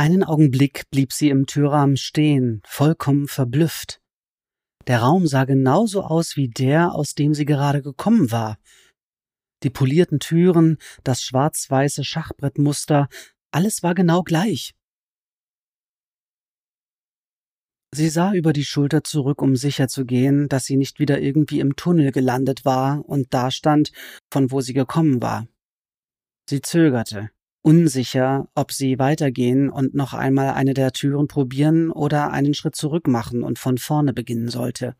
Einen Augenblick blieb sie im Türrahmen stehen, vollkommen verblüfft. Der Raum sah genauso aus wie der, aus dem sie gerade gekommen war. Die polierten Türen, das schwarz-weiße Schachbrettmuster, alles war genau gleich. Sie sah über die Schulter zurück, um sicherzugehen, dass sie nicht wieder irgendwie im Tunnel gelandet war und dastand, von wo sie gekommen war. Sie zögerte, unsicher, ob sie weitergehen und noch einmal eine der Türen probieren oder einen Schritt zurück machen und von vorne beginnen sollte.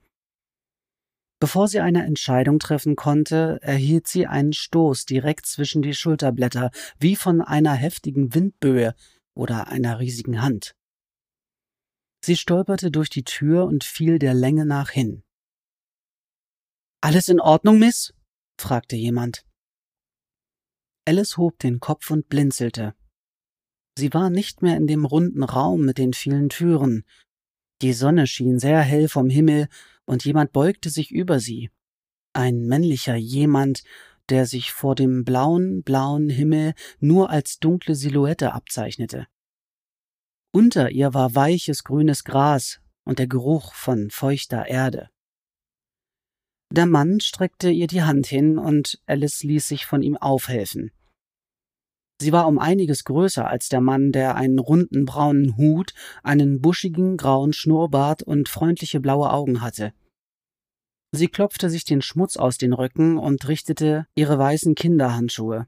Bevor sie eine Entscheidung treffen konnte, erhielt sie einen Stoß direkt zwischen die Schulterblätter, wie von einer heftigen Windböe oder einer riesigen Hand. Sie stolperte durch die Tür und fiel der Länge nach hin. Alles in Ordnung, Miss? fragte jemand. Alice hob den Kopf und blinzelte. Sie war nicht mehr in dem runden Raum mit den vielen Türen. Die Sonne schien sehr hell vom Himmel, und jemand beugte sich über sie. Ein männlicher jemand, der sich vor dem blauen, blauen Himmel nur als dunkle Silhouette abzeichnete. Unter ihr war weiches grünes Gras und der Geruch von feuchter Erde. Der Mann streckte ihr die Hand hin und Alice ließ sich von ihm aufhelfen. Sie war um einiges größer als der Mann, der einen runden braunen Hut, einen buschigen grauen Schnurrbart und freundliche blaue Augen hatte. Sie klopfte sich den Schmutz aus den Röcken und richtete ihre weißen Kinderhandschuhe.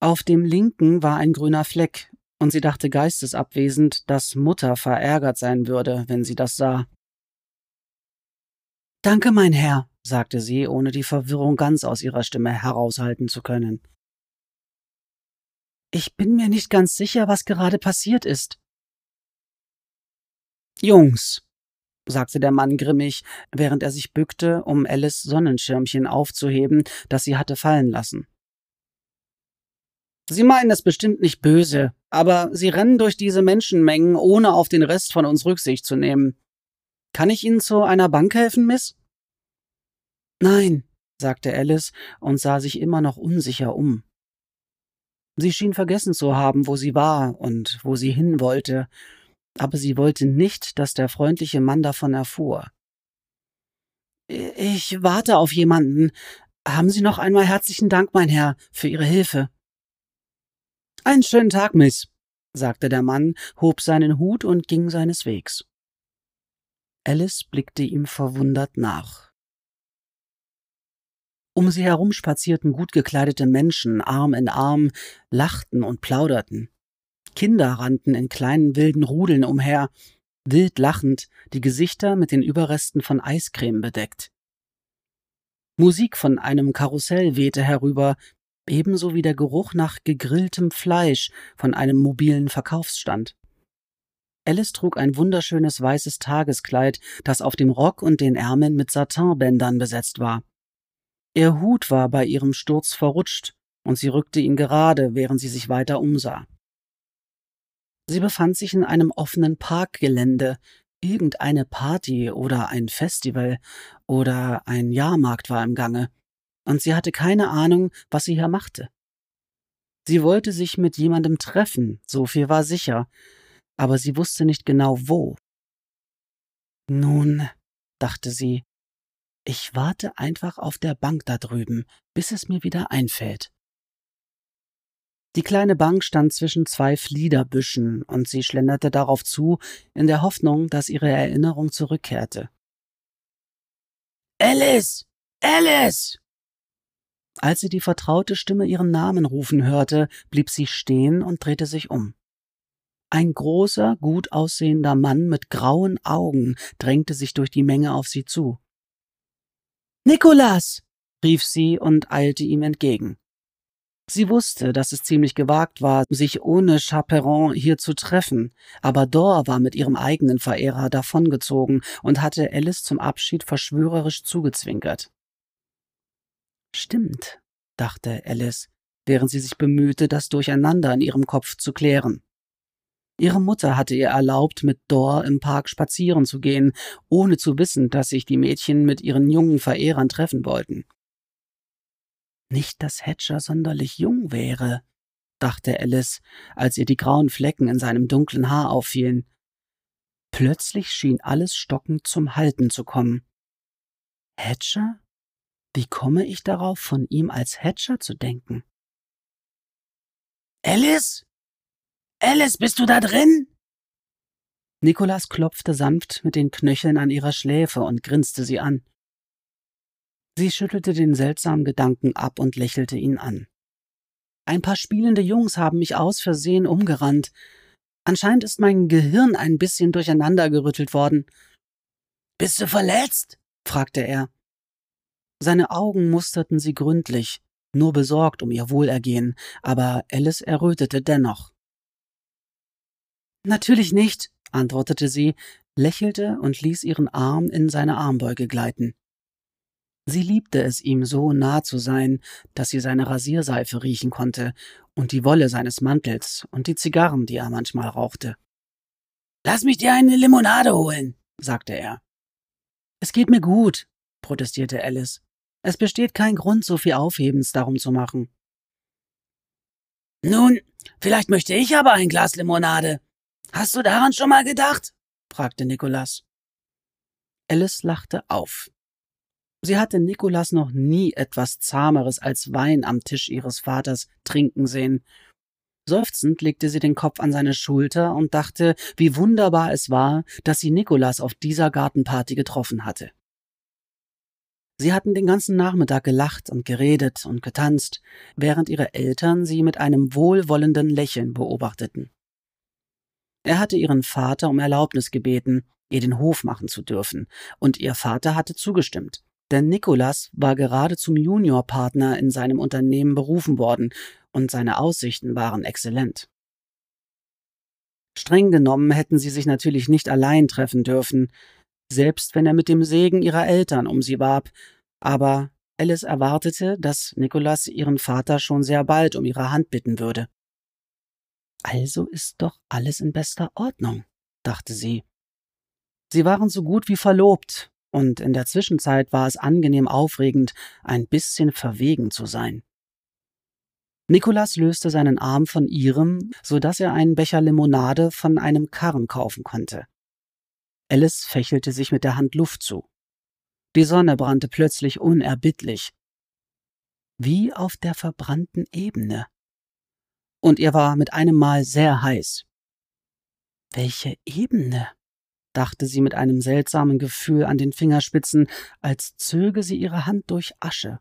Auf dem linken war ein grüner Fleck, und sie dachte geistesabwesend, dass Mutter verärgert sein würde, wenn sie das sah. Danke, mein Herr, sagte sie, ohne die Verwirrung ganz aus ihrer Stimme heraushalten zu können. Ich bin mir nicht ganz sicher, was gerade passiert ist. Jungs, sagte der Mann grimmig, während er sich bückte, um Alice Sonnenschirmchen aufzuheben, das sie hatte fallen lassen. Sie meinen es bestimmt nicht böse, aber Sie rennen durch diese Menschenmengen, ohne auf den Rest von uns Rücksicht zu nehmen. Kann ich Ihnen zu einer Bank helfen, Miss? Nein, sagte Alice und sah sich immer noch unsicher um. Sie schien vergessen zu haben, wo sie war und wo sie hin wollte, aber sie wollte nicht, dass der freundliche Mann davon erfuhr. Ich warte auf jemanden. Haben Sie noch einmal herzlichen Dank, mein Herr, für Ihre Hilfe. Einen schönen Tag, Miss, sagte der Mann, hob seinen Hut und ging seines Wegs. Alice blickte ihm verwundert nach. Um sie herum spazierten gut gekleidete Menschen Arm in Arm, lachten und plauderten. Kinder rannten in kleinen wilden Rudeln umher, wild lachend, die Gesichter mit den Überresten von Eiscreme bedeckt. Musik von einem Karussell wehte herüber, ebenso wie der Geruch nach gegrilltem Fleisch von einem mobilen Verkaufsstand. Alice trug ein wunderschönes weißes Tageskleid, das auf dem Rock und den Ärmeln mit Satinbändern besetzt war. Ihr Hut war bei ihrem Sturz verrutscht, und sie rückte ihn gerade, während sie sich weiter umsah. Sie befand sich in einem offenen Parkgelände, irgendeine Party oder ein Festival oder ein Jahrmarkt war im Gange, und sie hatte keine Ahnung, was sie hier machte. Sie wollte sich mit jemandem treffen, so viel war sicher, aber sie wusste nicht genau wo. Nun, dachte sie, ich warte einfach auf der Bank da drüben, bis es mir wieder einfällt. Die kleine Bank stand zwischen zwei Fliederbüschen, und sie schlenderte darauf zu, in der Hoffnung, dass ihre Erinnerung zurückkehrte. Alice. Alice. Als sie die vertraute Stimme ihren Namen rufen hörte, blieb sie stehen und drehte sich um. Ein großer, gut aussehender Mann mit grauen Augen drängte sich durch die Menge auf sie zu. Nikolas! rief sie und eilte ihm entgegen. Sie wusste, dass es ziemlich gewagt war, sich ohne Chaperon hier zu treffen, aber Dor war mit ihrem eigenen Verehrer davongezogen und hatte Alice zum Abschied verschwörerisch zugezwinkert. Stimmt, dachte Alice, während sie sich bemühte, das Durcheinander in ihrem Kopf zu klären. Ihre Mutter hatte ihr erlaubt, mit Dor im Park spazieren zu gehen, ohne zu wissen, dass sich die Mädchen mit ihren jungen Verehrern treffen wollten. Nicht, dass Hatcher sonderlich jung wäre. dachte Alice, als ihr die grauen Flecken in seinem dunklen Haar auffielen. Plötzlich schien alles stockend zum Halten zu kommen. Hatcher? Wie komme ich darauf, von ihm als Hatcher zu denken? Alice? Alice, bist du da drin? Nikolas klopfte sanft mit den Knöcheln an ihrer Schläfe und grinste sie an. Sie schüttelte den seltsamen Gedanken ab und lächelte ihn an. Ein paar spielende Jungs haben mich aus Versehen umgerannt. Anscheinend ist mein Gehirn ein bisschen durcheinandergerüttelt worden. Bist du verletzt? fragte er. Seine Augen musterten sie gründlich, nur besorgt um ihr Wohlergehen, aber Alice errötete dennoch. Natürlich nicht, antwortete sie, lächelte und ließ ihren Arm in seine Armbeuge gleiten. Sie liebte es, ihm so nah zu sein, dass sie seine Rasierseife riechen konnte und die Wolle seines Mantels und die Zigarren, die er manchmal rauchte. Lass mich dir eine Limonade holen, sagte er. Es geht mir gut, protestierte Alice. Es besteht kein Grund, so viel Aufhebens darum zu machen. Nun, vielleicht möchte ich aber ein Glas Limonade. Hast du daran schon mal gedacht? fragte Nikolas. Alice lachte auf. Sie hatte Nikolas noch nie etwas Zahmeres als Wein am Tisch ihres Vaters trinken sehen. Seufzend legte sie den Kopf an seine Schulter und dachte, wie wunderbar es war, dass sie Nikolas auf dieser Gartenparty getroffen hatte. Sie hatten den ganzen Nachmittag gelacht und geredet und getanzt, während ihre Eltern sie mit einem wohlwollenden Lächeln beobachteten. Er hatte ihren Vater um Erlaubnis gebeten, ihr den Hof machen zu dürfen, und ihr Vater hatte zugestimmt. Denn Nikolas war gerade zum Juniorpartner in seinem Unternehmen berufen worden und seine Aussichten waren exzellent. Streng genommen hätten sie sich natürlich nicht allein treffen dürfen, selbst wenn er mit dem Segen ihrer Eltern um sie warb, aber Alice erwartete, dass Nikolas ihren Vater schon sehr bald um ihre Hand bitten würde. Also ist doch alles in bester Ordnung, dachte sie. Sie waren so gut wie verlobt, und in der Zwischenzeit war es angenehm aufregend, ein bisschen verwegen zu sein. Nikolas löste seinen Arm von ihrem, so dass er einen Becher Limonade von einem Karren kaufen konnte. Alice fächelte sich mit der Hand Luft zu. Die Sonne brannte plötzlich unerbittlich. Wie auf der verbrannten Ebene und ihr war mit einem Mal sehr heiß. Welche Ebene? dachte sie mit einem seltsamen Gefühl an den Fingerspitzen, als zöge sie ihre Hand durch Asche.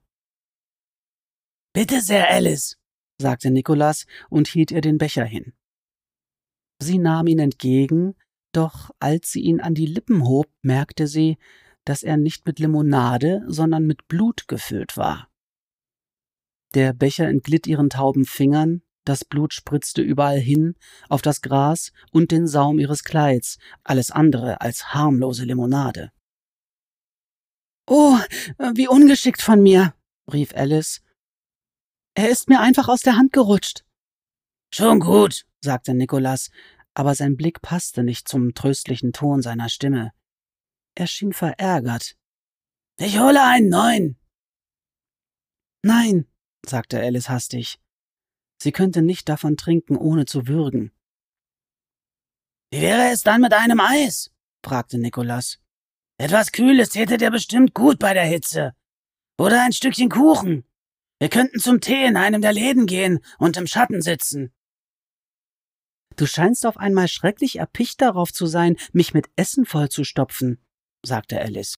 Bitte sehr, Alice, sagte Nikolas und hielt ihr den Becher hin. Sie nahm ihn entgegen, doch als sie ihn an die Lippen hob, merkte sie, dass er nicht mit Limonade, sondern mit Blut gefüllt war. Der Becher entglitt ihren tauben Fingern, das Blut spritzte überall hin, auf das Gras und den Saum ihres Kleids, alles andere als harmlose Limonade. Oh, wie ungeschickt von mir, rief Alice. Er ist mir einfach aus der Hand gerutscht. Schon gut, sagte Nikolas, aber sein Blick passte nicht zum tröstlichen Ton seiner Stimme. Er schien verärgert. Ich hole einen neuen. Nein, sagte Alice hastig. Sie könnte nicht davon trinken, ohne zu würgen. Wie wäre es dann mit einem Eis? fragte Nikolas. Etwas Kühles täte dir bestimmt gut bei der Hitze. Oder ein Stückchen Kuchen. Wir könnten zum Tee in einem der Läden gehen und im Schatten sitzen. Du scheinst auf einmal schrecklich erpicht darauf zu sein, mich mit Essen vollzustopfen, sagte Alice.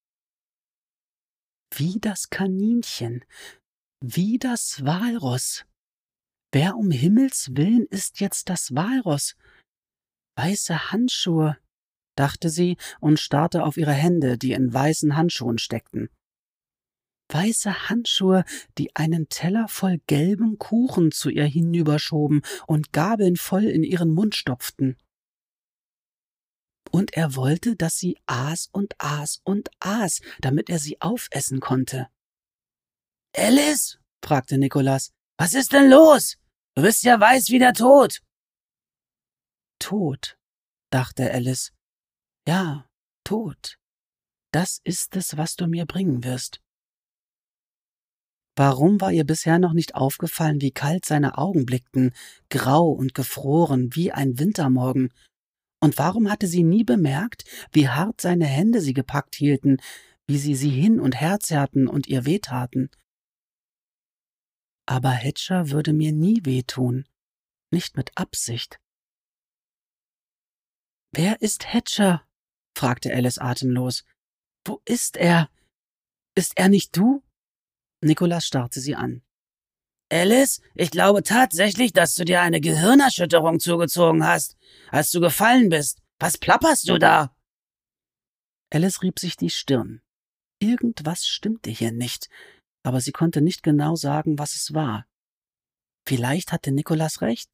Wie das Kaninchen, wie das Walross, Wer um Himmels willen ist jetzt das Walross? Weiße Handschuhe, dachte sie und starrte auf ihre Hände, die in weißen Handschuhen steckten. Weiße Handschuhe, die einen Teller voll gelbem Kuchen zu ihr hinüberschoben und Gabeln voll in ihren Mund stopften. Und er wollte, dass sie aß und aß und aß, damit er sie aufessen konnte. Alice? fragte Nikolas. Was ist denn los? Du bist ja weiß wie der Tod. Tod, dachte Alice. Ja, Tod. Das ist es, was du mir bringen wirst. Warum war ihr bisher noch nicht aufgefallen, wie kalt seine Augen blickten, grau und gefroren wie ein Wintermorgen? Und warum hatte sie nie bemerkt, wie hart seine Hände sie gepackt hielten, wie sie sie hin und her zerrten und ihr wehtaten? Aber Hedger würde mir nie wehtun, nicht mit Absicht. Wer ist Hedger? fragte Alice atemlos. Wo ist er? Ist er nicht du? Nikolas starrte sie an. Alice, ich glaube tatsächlich, dass du dir eine Gehirnerschütterung zugezogen hast, als du gefallen bist. Was plapperst du da? Alice rieb sich die Stirn. Irgendwas stimmte hier nicht, aber sie konnte nicht genau sagen, was es war. Vielleicht hatte Nikolas recht.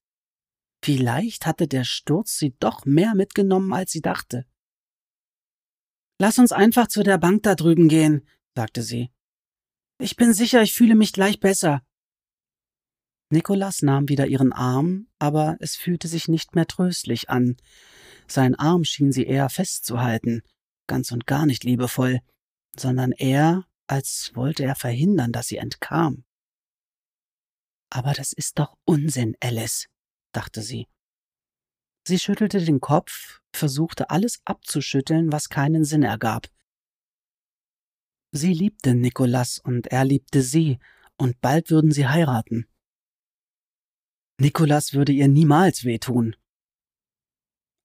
Vielleicht hatte der Sturz sie doch mehr mitgenommen, als sie dachte. Lass uns einfach zu der Bank da drüben gehen, sagte sie. Ich bin sicher, ich fühle mich gleich besser. Nikolas nahm wieder ihren Arm, aber es fühlte sich nicht mehr tröstlich an. Sein Arm schien sie eher festzuhalten, ganz und gar nicht liebevoll, sondern eher, als wollte er verhindern, dass sie entkam. Aber das ist doch Unsinn, Alice, dachte sie. Sie schüttelte den Kopf, versuchte alles abzuschütteln, was keinen Sinn ergab. Sie liebte Nikolas und er liebte sie, und bald würden sie heiraten. Nikolas würde ihr niemals wehtun.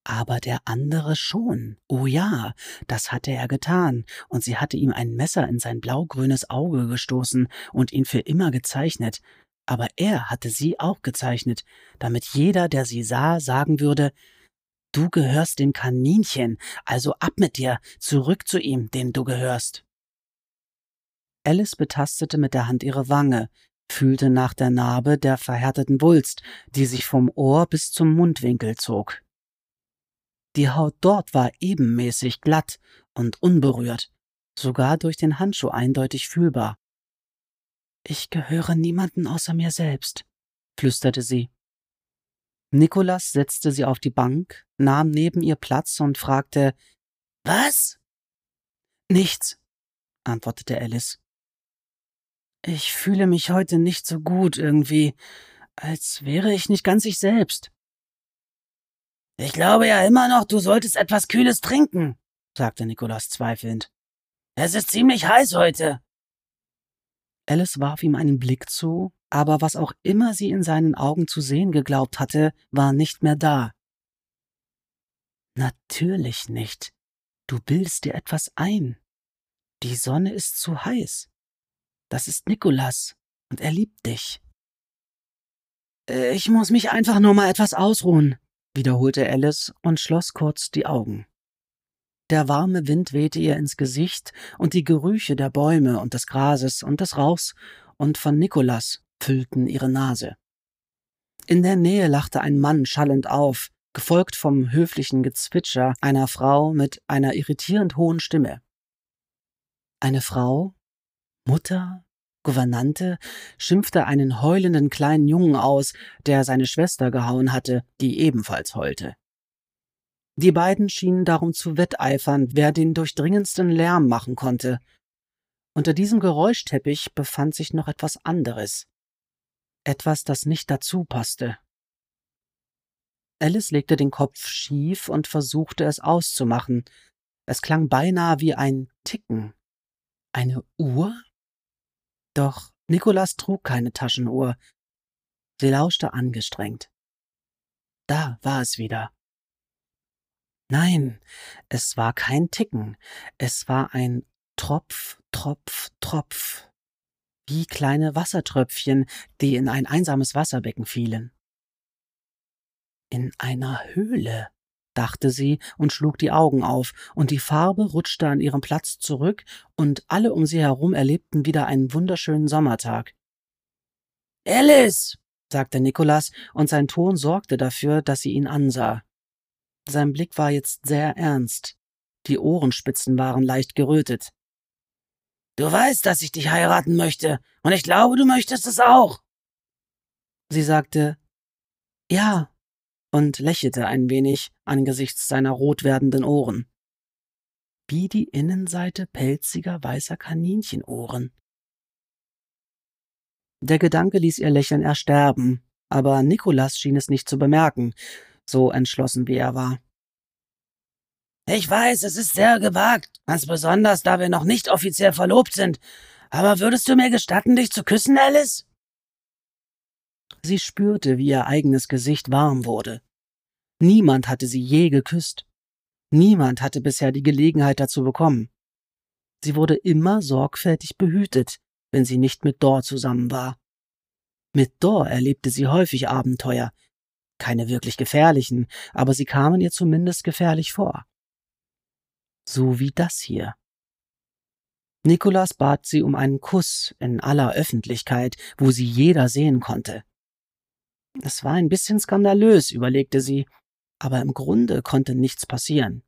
Aber der andere schon. Oh ja, das hatte er getan, und sie hatte ihm ein Messer in sein blaugrünes Auge gestoßen und ihn für immer gezeichnet. Aber er hatte sie auch gezeichnet, damit jeder, der sie sah, sagen würde, Du gehörst dem Kaninchen, also ab mit dir, zurück zu ihm, dem du gehörst. Alice betastete mit der Hand ihre Wange, fühlte nach der Narbe der verhärteten Wulst, die sich vom Ohr bis zum Mundwinkel zog. Die Haut dort war ebenmäßig glatt und unberührt, sogar durch den Handschuh eindeutig fühlbar. Ich gehöre niemanden außer mir selbst, flüsterte sie. Nikolas setzte sie auf die Bank, nahm neben ihr Platz und fragte Was? Nichts, antwortete Alice. Ich fühle mich heute nicht so gut irgendwie, als wäre ich nicht ganz ich selbst. Ich glaube ja immer noch, du solltest etwas Kühles trinken, sagte Nikolaus zweifelnd. Es ist ziemlich heiß heute. Alice warf ihm einen Blick zu, aber was auch immer sie in seinen Augen zu sehen geglaubt hatte, war nicht mehr da. Natürlich nicht. Du bildest dir etwas ein. Die Sonne ist zu heiß. Das ist Nikolas, und er liebt dich. Äh, ich muss mich einfach nur mal etwas ausruhen, wiederholte Alice und schloss kurz die Augen. Der warme Wind wehte ihr ins Gesicht, und die Gerüche der Bäume und des Grases und des Rauchs und von Nikolas füllten ihre Nase. In der Nähe lachte ein Mann schallend auf, gefolgt vom höflichen Gezwitscher einer Frau mit einer irritierend hohen Stimme. Eine Frau, Mutter, Gouvernante, schimpfte einen heulenden kleinen Jungen aus, der seine Schwester gehauen hatte, die ebenfalls heulte. Die beiden schienen darum zu wetteifern, wer den durchdringendsten Lärm machen konnte. Unter diesem Geräuschteppich befand sich noch etwas anderes. Etwas, das nicht dazu passte. Alice legte den Kopf schief und versuchte es auszumachen. Es klang beinahe wie ein Ticken. Eine Uhr? Doch Nikolas trug keine Taschenuhr. Sie lauschte angestrengt. Da war es wieder. Nein, es war kein Ticken, es war ein Tropf, Tropf, Tropf, wie kleine Wassertröpfchen, die in ein einsames Wasserbecken fielen. In einer Höhle, dachte sie und schlug die Augen auf, und die Farbe rutschte an ihrem Platz zurück, und alle um sie herum erlebten wieder einen wunderschönen Sommertag. Alice, sagte Nikolas, und sein Ton sorgte dafür, dass sie ihn ansah. Sein Blick war jetzt sehr ernst. Die Ohrenspitzen waren leicht gerötet. Du weißt, dass ich dich heiraten möchte, und ich glaube, du möchtest es auch. Sie sagte Ja, und lächelte ein wenig angesichts seiner rot werdenden Ohren. Wie die Innenseite pelziger weißer Kaninchenohren. Der Gedanke ließ ihr Lächeln ersterben, aber Nikolas schien es nicht zu bemerken, so entschlossen wie er war. Ich weiß, es ist sehr gewagt, ganz besonders, da wir noch nicht offiziell verlobt sind. Aber würdest du mir gestatten, dich zu küssen, Alice? Sie spürte, wie ihr eigenes Gesicht warm wurde. Niemand hatte sie je geküsst. Niemand hatte bisher die Gelegenheit dazu bekommen. Sie wurde immer sorgfältig behütet, wenn sie nicht mit Dor zusammen war. Mit Dor erlebte sie häufig Abenteuer. Keine wirklich gefährlichen, aber sie kamen ihr zumindest gefährlich vor so wie das hier. Nikolas bat sie um einen Kuss in aller Öffentlichkeit, wo sie jeder sehen konnte. Es war ein bisschen skandalös, überlegte sie, aber im Grunde konnte nichts passieren.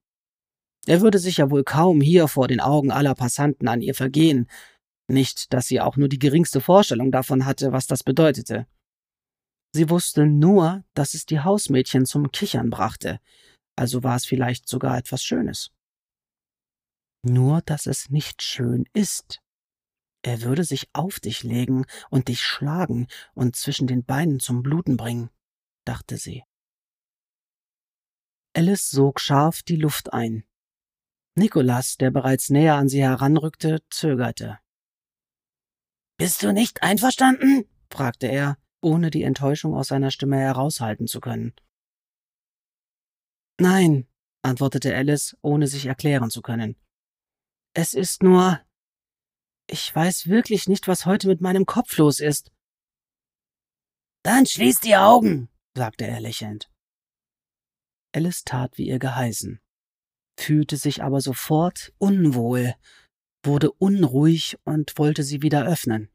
Er würde sich ja wohl kaum hier vor den Augen aller Passanten an ihr vergehen, nicht, dass sie auch nur die geringste Vorstellung davon hatte, was das bedeutete. Sie wusste nur, dass es die Hausmädchen zum Kichern brachte, also war es vielleicht sogar etwas Schönes. Nur, dass es nicht schön ist. Er würde sich auf dich legen und dich schlagen und zwischen den Beinen zum Bluten bringen, dachte sie. Alice sog scharf die Luft ein. Nikolas, der bereits näher an sie heranrückte, zögerte. Bist du nicht einverstanden? fragte er, ohne die Enttäuschung aus seiner Stimme heraushalten zu können. Nein, antwortete Alice, ohne sich erklären zu können. Es ist nur. Ich weiß wirklich nicht, was heute mit meinem Kopf los ist. Dann schließ die Augen, sagte er lächelnd. Alice tat, wie ihr geheißen, fühlte sich aber sofort unwohl, wurde unruhig und wollte sie wieder öffnen.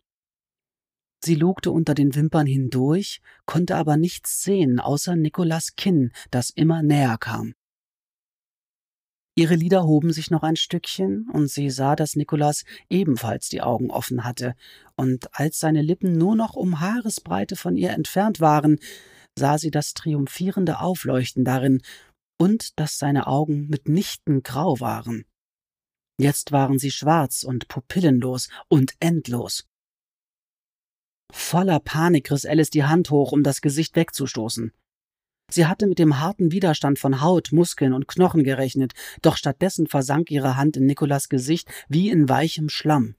Sie lugte unter den Wimpern hindurch, konnte aber nichts sehen außer Nikolas Kinn, das immer näher kam. Ihre Lider hoben sich noch ein Stückchen, und sie sah, dass Nikolas ebenfalls die Augen offen hatte, und als seine Lippen nur noch um Haaresbreite von ihr entfernt waren, sah sie das triumphierende Aufleuchten darin und dass seine Augen mitnichten grau waren. Jetzt waren sie schwarz und pupillenlos und endlos. Voller Panik riss Alice die Hand hoch, um das Gesicht wegzustoßen. Sie hatte mit dem harten Widerstand von Haut, Muskeln und Knochen gerechnet, doch stattdessen versank ihre Hand in Nikolas Gesicht wie in weichem Schlamm.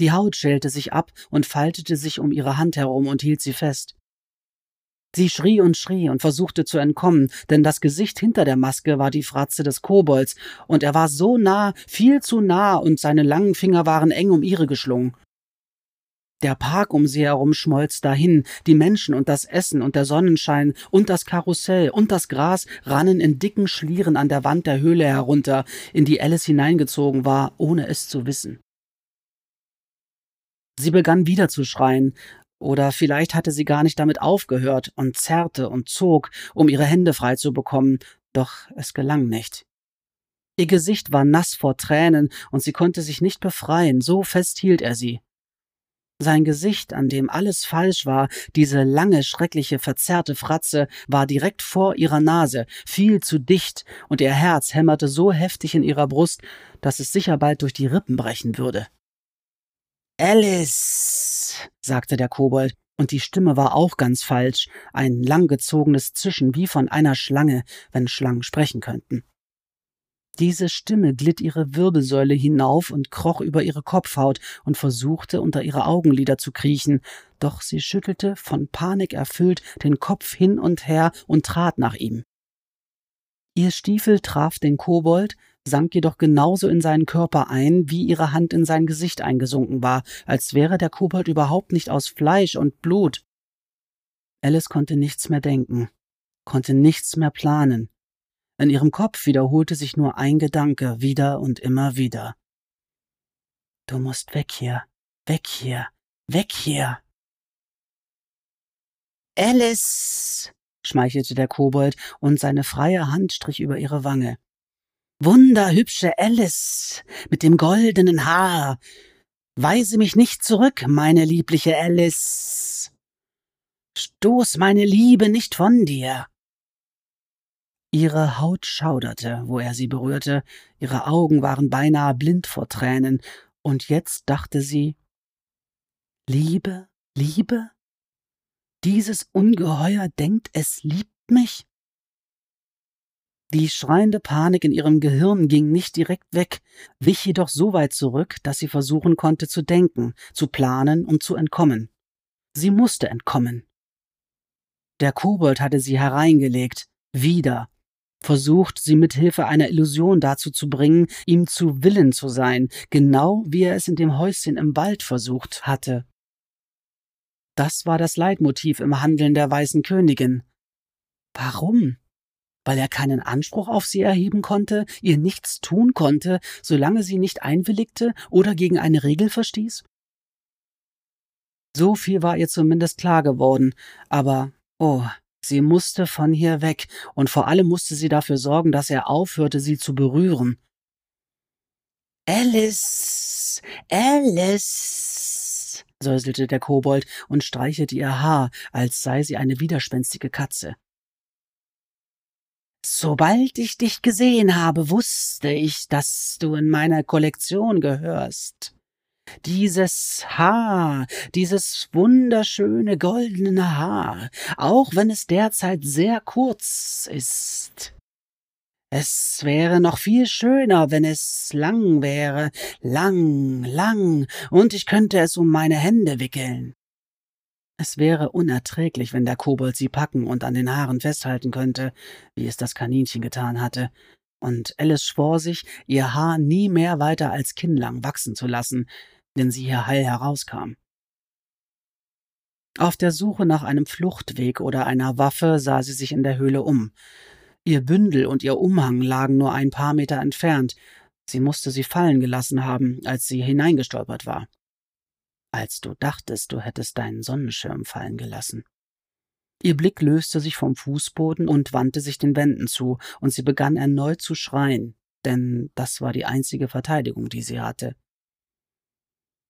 Die Haut schälte sich ab und faltete sich um ihre Hand herum und hielt sie fest. Sie schrie und schrie und versuchte zu entkommen, denn das Gesicht hinter der Maske war die Fratze des Kobolds, und er war so nah, viel zu nah, und seine langen Finger waren eng um ihre geschlungen. Der Park um sie herum schmolz dahin, die Menschen und das Essen und der Sonnenschein und das Karussell und das Gras rannen in dicken Schlieren an der Wand der Höhle herunter, in die Alice hineingezogen war, ohne es zu wissen. Sie begann wieder zu schreien, oder vielleicht hatte sie gar nicht damit aufgehört und zerrte und zog, um ihre Hände frei zu bekommen, doch es gelang nicht. Ihr Gesicht war nass vor Tränen, und sie konnte sich nicht befreien, so fest hielt er sie. Sein Gesicht, an dem alles falsch war, diese lange, schreckliche, verzerrte Fratze, war direkt vor ihrer Nase, viel zu dicht, und ihr Herz hämmerte so heftig in ihrer Brust, dass es sicher bald durch die Rippen brechen würde. Alice, sagte der Kobold, und die Stimme war auch ganz falsch, ein langgezogenes Zischen wie von einer Schlange, wenn Schlangen sprechen könnten. Diese Stimme glitt ihre Wirbelsäule hinauf und kroch über ihre Kopfhaut und versuchte unter ihre Augenlider zu kriechen, doch sie schüttelte, von Panik erfüllt, den Kopf hin und her und trat nach ihm. Ihr Stiefel traf den Kobold, sank jedoch genauso in seinen Körper ein, wie ihre Hand in sein Gesicht eingesunken war, als wäre der Kobold überhaupt nicht aus Fleisch und Blut. Alice konnte nichts mehr denken, konnte nichts mehr planen. In ihrem Kopf wiederholte sich nur ein Gedanke wieder und immer wieder. Du musst weg hier, weg hier, weg hier. Alice, schmeichelte der Kobold, und seine freie Hand strich über ihre Wange. Wunderhübsche Alice mit dem goldenen Haar. Weise mich nicht zurück, meine liebliche Alice. Stoß meine Liebe nicht von dir. Ihre Haut schauderte, wo er sie berührte, ihre Augen waren beinahe blind vor Tränen, und jetzt dachte sie Liebe, Liebe? Dieses Ungeheuer denkt, es liebt mich? Die schreiende Panik in ihrem Gehirn ging nicht direkt weg, wich jedoch so weit zurück, dass sie versuchen konnte zu denken, zu planen und zu entkommen. Sie musste entkommen. Der Kobold hatte sie hereingelegt, wieder, versucht, sie mit Hilfe einer Illusion dazu zu bringen, ihm zu Willen zu sein, genau wie er es in dem Häuschen im Wald versucht hatte. Das war das Leitmotiv im Handeln der Weißen Königin. Warum? weil er keinen Anspruch auf sie erheben konnte, ihr nichts tun konnte, solange sie nicht einwilligte oder gegen eine Regel verstieß? So viel war ihr zumindest klar geworden, aber oh, sie musste von hier weg, und vor allem musste sie dafür sorgen, dass er aufhörte, sie zu berühren. Alice, Alice, säuselte der Kobold und streichelte ihr Haar, als sei sie eine widerspenstige Katze. Sobald ich dich gesehen habe, wusste ich, dass du in meiner Kollektion gehörst. Dieses Haar, dieses wunderschöne goldene Haar, auch wenn es derzeit sehr kurz ist. Es wäre noch viel schöner, wenn es lang wäre, lang, lang, und ich könnte es um meine Hände wickeln. Es wäre unerträglich, wenn der Kobold sie packen und an den Haaren festhalten könnte, wie es das Kaninchen getan hatte, und Alice schwor sich, ihr Haar nie mehr weiter als kinnlang wachsen zu lassen, wenn sie hier heil herauskam. Auf der Suche nach einem Fluchtweg oder einer Waffe sah sie sich in der Höhle um. Ihr Bündel und ihr Umhang lagen nur ein paar Meter entfernt. Sie musste sie fallen gelassen haben, als sie hineingestolpert war als du dachtest, du hättest deinen Sonnenschirm fallen gelassen. Ihr Blick löste sich vom Fußboden und wandte sich den Wänden zu, und sie begann erneut zu schreien, denn das war die einzige Verteidigung, die sie hatte.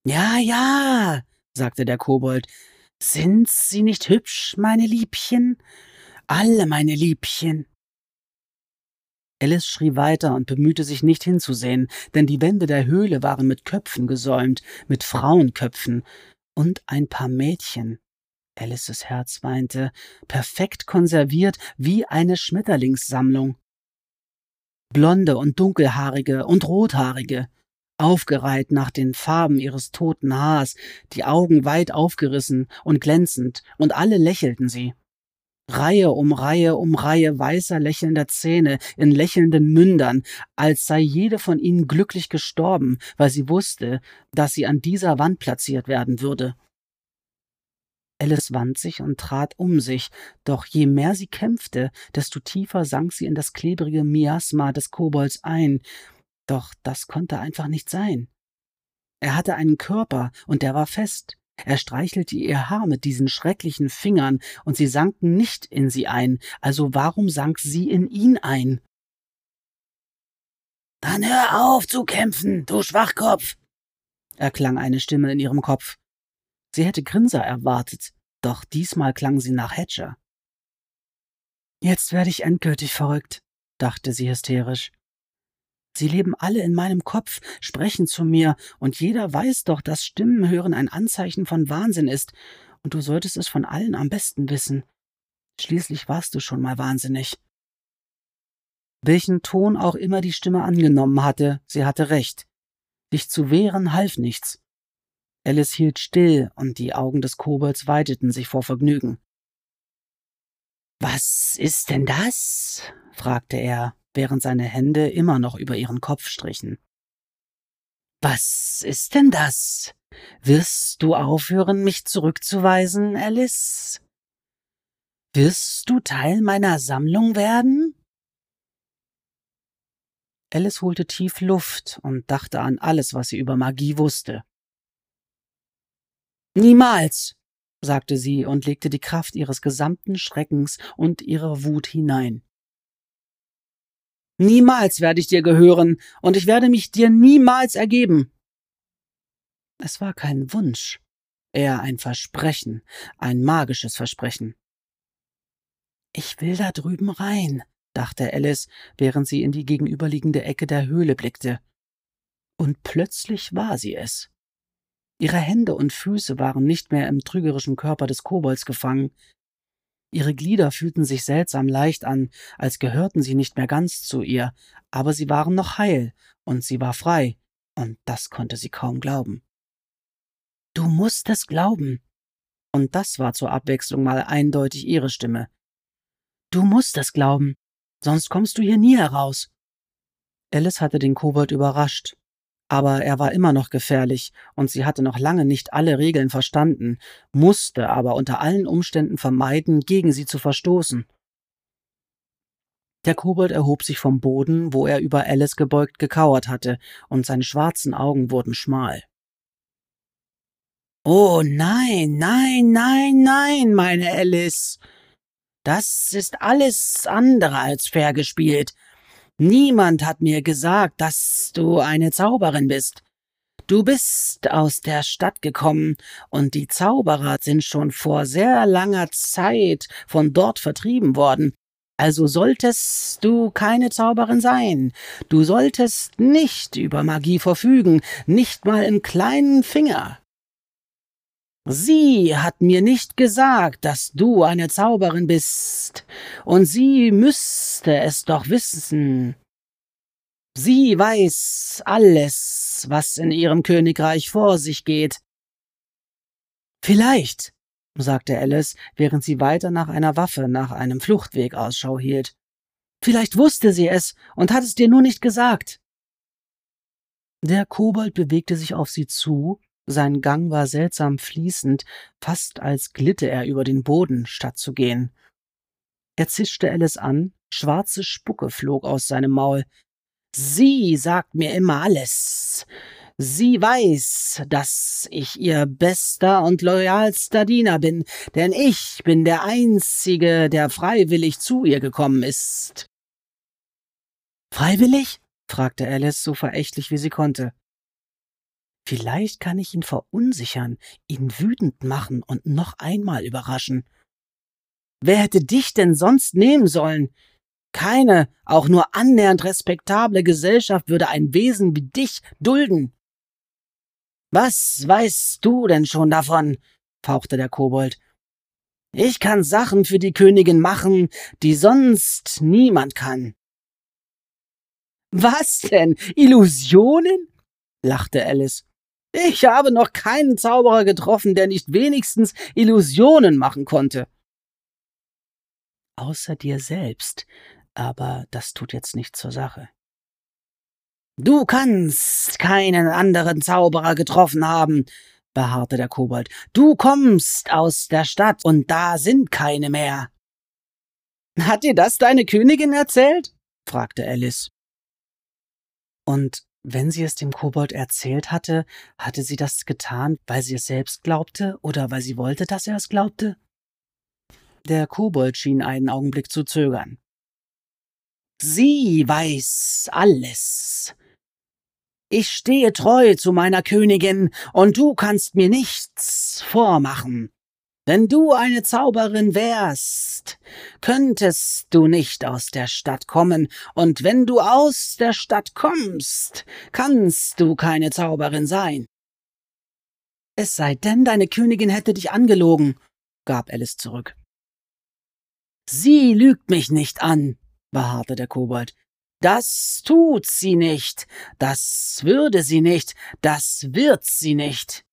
Ja, ja, sagte der Kobold, sind sie nicht hübsch, meine Liebchen? Alle meine Liebchen. Alice schrie weiter und bemühte sich nicht hinzusehen, denn die Wände der Höhle waren mit Köpfen gesäumt, mit Frauenköpfen und ein paar Mädchen. Alices Herz weinte, perfekt konserviert wie eine Schmetterlingssammlung. Blonde und dunkelhaarige und rothaarige, aufgereiht nach den Farben ihres toten Haars, die Augen weit aufgerissen und glänzend, und alle lächelten sie. Reihe um Reihe um Reihe weißer lächelnder Zähne in lächelnden Mündern, als sei jede von ihnen glücklich gestorben, weil sie wusste, dass sie an dieser Wand platziert werden würde. Alice wand sich und trat um sich, doch je mehr sie kämpfte, desto tiefer sank sie in das klebrige Miasma des Kobolds ein. Doch das konnte einfach nicht sein. Er hatte einen Körper, und der war fest. Er streichelte ihr Haar mit diesen schrecklichen Fingern, und sie sanken nicht in sie ein, also warum sank sie in ihn ein? Dann hör auf zu kämpfen, du Schwachkopf, erklang eine Stimme in ihrem Kopf. Sie hätte Grinser erwartet, doch diesmal klang sie nach Hatcher. Jetzt werde ich endgültig verrückt, dachte sie hysterisch. Sie leben alle in meinem Kopf, sprechen zu mir, und jeder weiß doch, dass Stimmenhören ein Anzeichen von Wahnsinn ist, und du solltest es von allen am besten wissen. Schließlich warst du schon mal wahnsinnig. Welchen Ton auch immer die Stimme angenommen hatte, sie hatte recht. Sich zu wehren half nichts. Alice hielt still, und die Augen des Kobolds weiteten sich vor Vergnügen. Was ist denn das? fragte er, während seine Hände immer noch über ihren Kopf strichen. Was ist denn das? Wirst du aufhören, mich zurückzuweisen, Alice? Wirst du Teil meiner Sammlung werden? Alice holte tief Luft und dachte an alles, was sie über Magie wusste. Niemals, sagte sie und legte die Kraft ihres gesamten Schreckens und ihrer Wut hinein. Niemals werde ich dir gehören, und ich werde mich dir niemals ergeben. Es war kein Wunsch, eher ein Versprechen, ein magisches Versprechen. Ich will da drüben rein, dachte Alice, während sie in die gegenüberliegende Ecke der Höhle blickte. Und plötzlich war sie es. Ihre Hände und Füße waren nicht mehr im trügerischen Körper des Kobolds gefangen. Ihre Glieder fühlten sich seltsam leicht an, als gehörten sie nicht mehr ganz zu ihr, aber sie waren noch heil, und sie war frei, und das konnte sie kaum glauben. Du musst es glauben. Und das war zur Abwechslung mal eindeutig ihre Stimme. Du musst es glauben, sonst kommst du hier nie heraus. Alice hatte den Kobold überrascht, aber er war immer noch gefährlich, und sie hatte noch lange nicht alle Regeln verstanden, musste aber unter allen Umständen vermeiden, gegen sie zu verstoßen. Der Kobold erhob sich vom Boden, wo er über Alice gebeugt gekauert hatte, und seine schwarzen Augen wurden schmal. Oh nein, nein, nein, nein, meine Alice. Das ist alles andere als fair gespielt. Niemand hat mir gesagt, dass du eine Zauberin bist. Du bist aus der Stadt gekommen, und die Zauberer sind schon vor sehr langer Zeit von dort vertrieben worden. Also solltest du keine Zauberin sein. Du solltest nicht über Magie verfügen, nicht mal im kleinen Finger. Sie hat mir nicht gesagt, dass du eine Zauberin bist, und sie müsste es doch wissen. Sie weiß alles, was in ihrem Königreich vor sich geht. Vielleicht, sagte Alice, während sie weiter nach einer Waffe, nach einem Fluchtweg Ausschau hielt. Vielleicht wusste sie es und hat es dir nur nicht gesagt. Der Kobold bewegte sich auf sie zu, sein Gang war seltsam fließend, fast als glitte er über den Boden, statt zu gehen. Er zischte Alice an, schwarze Spucke flog aus seinem Maul. Sie sagt mir immer alles. Sie weiß, dass ich ihr bester und loyalster Diener bin, denn ich bin der Einzige, der freiwillig zu ihr gekommen ist. Freiwillig? fragte Alice so verächtlich wie sie konnte. Vielleicht kann ich ihn verunsichern, ihn wütend machen und noch einmal überraschen. Wer hätte dich denn sonst nehmen sollen? Keine, auch nur annähernd respektable Gesellschaft würde ein Wesen wie dich dulden. Was weißt du denn schon davon? fauchte der Kobold. Ich kann Sachen für die Königin machen, die sonst niemand kann. Was denn? Illusionen? lachte Alice. Ich habe noch keinen Zauberer getroffen, der nicht wenigstens Illusionen machen konnte. Außer dir selbst, aber das tut jetzt nichts zur Sache. Du kannst keinen anderen Zauberer getroffen haben, beharrte der Kobold. Du kommst aus der Stadt und da sind keine mehr. Hat dir das deine Königin erzählt? fragte Alice. Und wenn sie es dem Kobold erzählt hatte, hatte sie das getan, weil sie es selbst glaubte oder weil sie wollte, dass er es glaubte? Der Kobold schien einen Augenblick zu zögern. Sie weiß alles. Ich stehe treu zu meiner Königin, und du kannst mir nichts vormachen. Wenn du eine Zauberin wärst, könntest du nicht aus der Stadt kommen, und wenn du aus der Stadt kommst, kannst du keine Zauberin sein. Es sei denn, deine Königin hätte dich angelogen, gab Alice zurück. Sie lügt mich nicht an, beharrte der Kobold. Das tut sie nicht, das würde sie nicht, das wird sie nicht.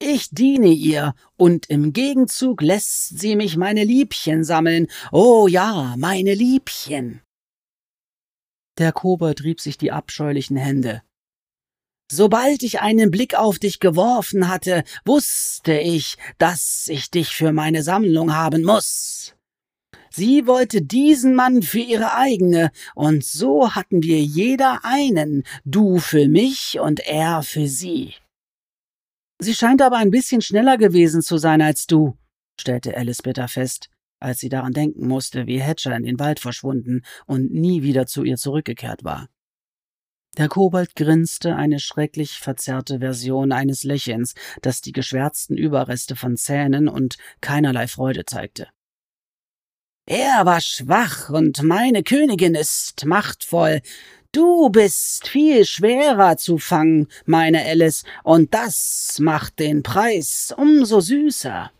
Ich diene ihr, und im Gegenzug lässt sie mich meine Liebchen sammeln. Oh ja, meine Liebchen. Der Kobold rieb sich die abscheulichen Hände. Sobald ich einen Blick auf dich geworfen hatte, wusste ich, dass ich dich für meine Sammlung haben muss. Sie wollte diesen Mann für ihre eigene, und so hatten wir jeder einen, du für mich und er für sie. Sie scheint aber ein bisschen schneller gewesen zu sein als du, stellte Alice bitter fest, als sie daran denken musste, wie Hatcher in den Wald verschwunden und nie wieder zu ihr zurückgekehrt war. Der Kobold grinste eine schrecklich verzerrte Version eines Lächelns, das die geschwärzten Überreste von Zähnen und keinerlei Freude zeigte. Er war schwach und meine Königin ist machtvoll. Du bist viel schwerer zu fangen, meine Alice, und das macht den Preis umso süßer.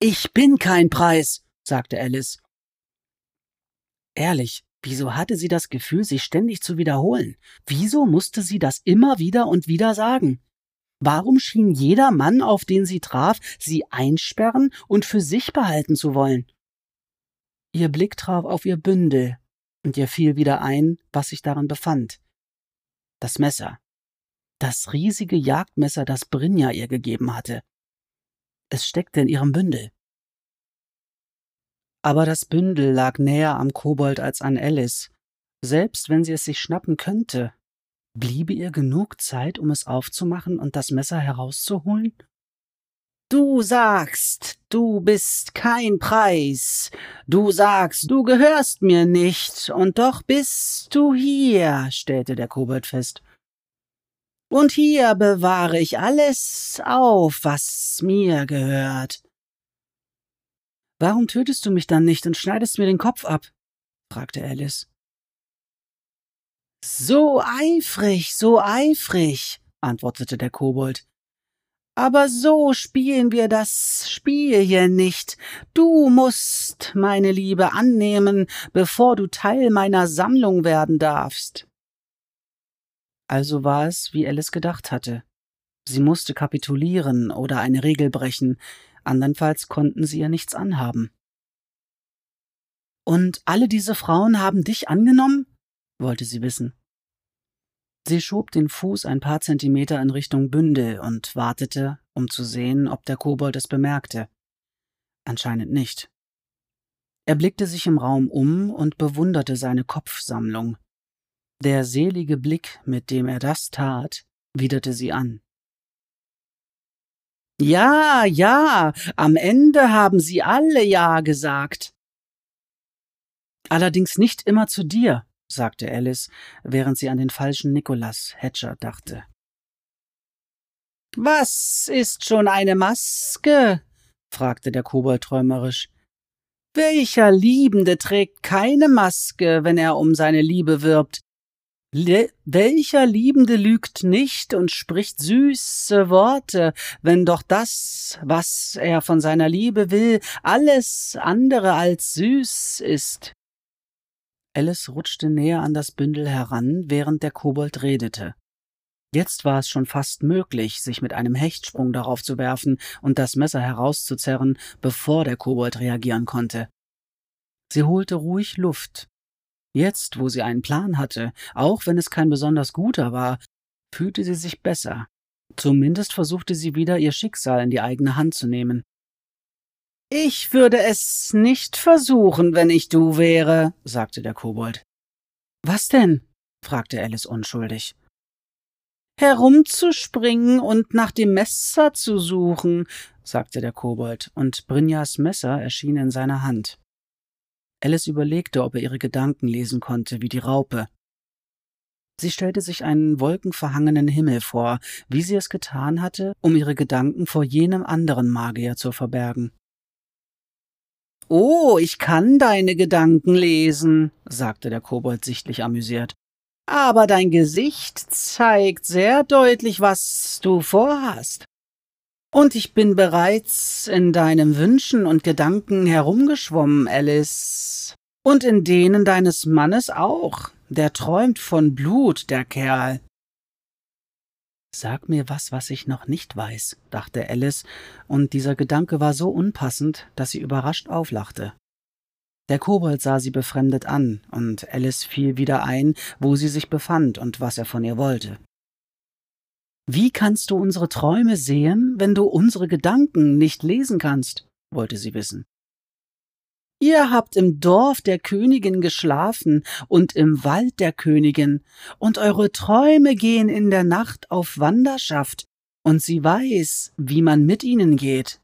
Ich bin kein Preis, sagte Alice. Ehrlich, wieso hatte sie das Gefühl, sich ständig zu wiederholen? Wieso musste sie das immer wieder und wieder sagen? Warum schien jeder Mann, auf den sie traf, sie einsperren und für sich behalten zu wollen? Ihr Blick traf auf ihr Bündel, und ihr fiel wieder ein, was sich darin befand. Das Messer. Das riesige Jagdmesser, das Brinja ihr gegeben hatte. Es steckte in ihrem Bündel. Aber das Bündel lag näher am Kobold als an Alice. Selbst wenn sie es sich schnappen könnte, bliebe ihr genug Zeit, um es aufzumachen und das Messer herauszuholen? Du sagst, du bist kein Preis. Du sagst, du gehörst mir nicht, und doch bist du hier, stellte der Kobold fest. Und hier bewahre ich alles auf, was mir gehört. Warum tötest du mich dann nicht und schneidest mir den Kopf ab? fragte Alice. So eifrig, so eifrig, antwortete der Kobold. Aber so spielen wir das Spiel hier nicht. Du musst meine Liebe annehmen, bevor du Teil meiner Sammlung werden darfst. Also war es, wie Alice gedacht hatte. Sie musste kapitulieren oder eine Regel brechen, andernfalls konnten sie ihr nichts anhaben. Und alle diese Frauen haben dich angenommen? wollte sie wissen. Sie schob den Fuß ein paar Zentimeter in Richtung Bündel und wartete, um zu sehen, ob der Kobold es bemerkte. Anscheinend nicht. Er blickte sich im Raum um und bewunderte seine Kopfsammlung. Der selige Blick, mit dem er das tat, widerte sie an. Ja, ja, am Ende haben sie alle Ja gesagt. Allerdings nicht immer zu dir, sagte Alice, während sie an den falschen Nicholas Hatcher dachte. Was ist schon eine Maske? fragte der Kobold träumerisch. Welcher Liebende trägt keine Maske, wenn er um seine Liebe wirbt? Le welcher Liebende lügt nicht und spricht süße Worte, wenn doch das, was er von seiner Liebe will, alles andere als süß ist? Alice rutschte näher an das Bündel heran, während der Kobold redete. Jetzt war es schon fast möglich, sich mit einem Hechtsprung darauf zu werfen und das Messer herauszuzerren, bevor der Kobold reagieren konnte. Sie holte ruhig Luft. Jetzt, wo sie einen Plan hatte, auch wenn es kein besonders guter war, fühlte sie sich besser. Zumindest versuchte sie wieder, ihr Schicksal in die eigene Hand zu nehmen. Ich würde es nicht versuchen, wenn ich du wäre, sagte der Kobold. Was denn? fragte Alice unschuldig. Herumzuspringen und nach dem Messer zu suchen, sagte der Kobold, und Brinjas Messer erschien in seiner Hand. Alice überlegte, ob er ihre Gedanken lesen konnte, wie die Raupe. Sie stellte sich einen wolkenverhangenen Himmel vor, wie sie es getan hatte, um ihre Gedanken vor jenem anderen Magier zu verbergen. Oh, ich kann deine Gedanken lesen, sagte der Kobold sichtlich amüsiert. Aber dein Gesicht zeigt sehr deutlich, was du vorhast. Und ich bin bereits in deinen Wünschen und Gedanken herumgeschwommen, Alice. Und in denen deines Mannes auch. Der träumt von Blut, der Kerl. Sag mir was, was ich noch nicht weiß, dachte Alice, und dieser Gedanke war so unpassend, dass sie überrascht auflachte. Der Kobold sah sie befremdet an, und Alice fiel wieder ein, wo sie sich befand und was er von ihr wollte. Wie kannst du unsere Träume sehen, wenn du unsere Gedanken nicht lesen kannst? wollte sie wissen. Ihr habt im Dorf der Königin geschlafen und im Wald der Königin, und eure Träume gehen in der Nacht auf Wanderschaft, und sie weiß, wie man mit ihnen geht.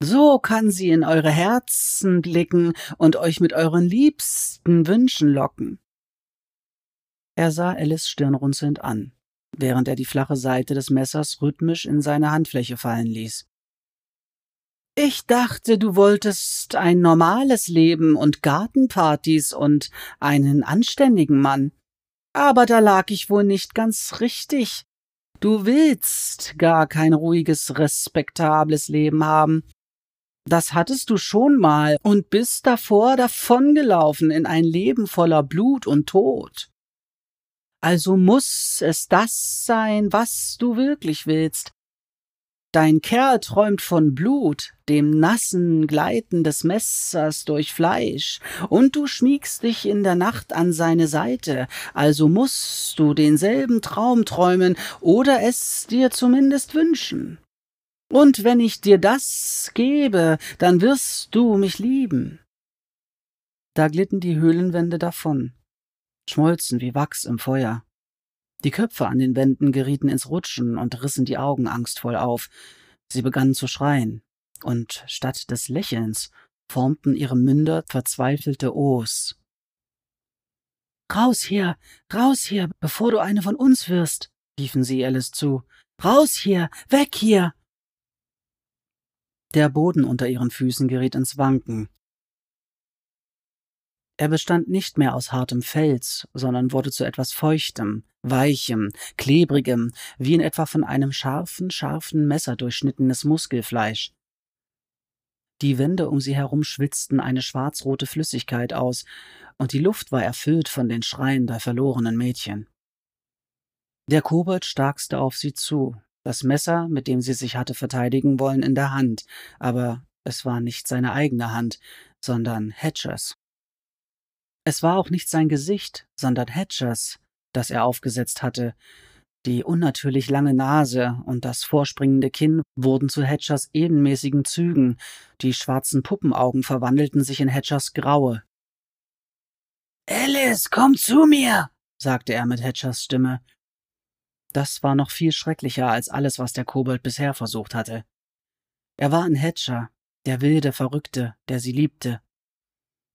So kann sie in eure Herzen blicken und euch mit euren liebsten Wünschen locken. Er sah Alice stirnrunzelnd an, während er die flache Seite des Messers rhythmisch in seine Handfläche fallen ließ. Ich dachte, du wolltest ein normales Leben und Gartenpartys und einen anständigen Mann. Aber da lag ich wohl nicht ganz richtig. Du willst gar kein ruhiges, respektables Leben haben. Das hattest du schon mal und bist davor davongelaufen in ein Leben voller Blut und Tod. Also muss es das sein, was du wirklich willst, Dein Kerl träumt von Blut, dem nassen Gleiten des Messers durch Fleisch, und du schmiegst dich in der Nacht an seine Seite, also musst du denselben Traum träumen oder es dir zumindest wünschen. Und wenn ich dir das gebe, dann wirst du mich lieben. Da glitten die Höhlenwände davon, schmolzen wie Wachs im Feuer. Die Köpfe an den Wänden gerieten ins Rutschen und rissen die Augen angstvoll auf. Sie begannen zu schreien, und statt des Lächelns formten ihre Münder verzweifelte O's. Raus hier, raus hier, bevor du eine von uns wirst, riefen sie Alice zu. Raus hier, weg hier! Der Boden unter ihren Füßen geriet ins Wanken. Er bestand nicht mehr aus hartem Fels, sondern wurde zu etwas Feuchtem, Weichem, Klebrigem, wie in etwa von einem scharfen, scharfen Messer durchschnittenes Muskelfleisch. Die Wände um sie herum schwitzten eine schwarzrote Flüssigkeit aus, und die Luft war erfüllt von den Schreien der verlorenen Mädchen. Der Kobold starkste auf sie zu, das Messer, mit dem sie sich hatte verteidigen wollen, in der Hand, aber es war nicht seine eigene Hand, sondern Hatchers. Es war auch nicht sein Gesicht, sondern Hatchers, das er aufgesetzt hatte. Die unnatürlich lange Nase und das vorspringende Kinn wurden zu Hatchers ebenmäßigen Zügen, die schwarzen Puppenaugen verwandelten sich in Hatchers graue. Alice, komm zu mir, sagte er mit Hatchers Stimme. Das war noch viel schrecklicher als alles, was der Kobold bisher versucht hatte. Er war ein Hatcher, der wilde Verrückte, der sie liebte.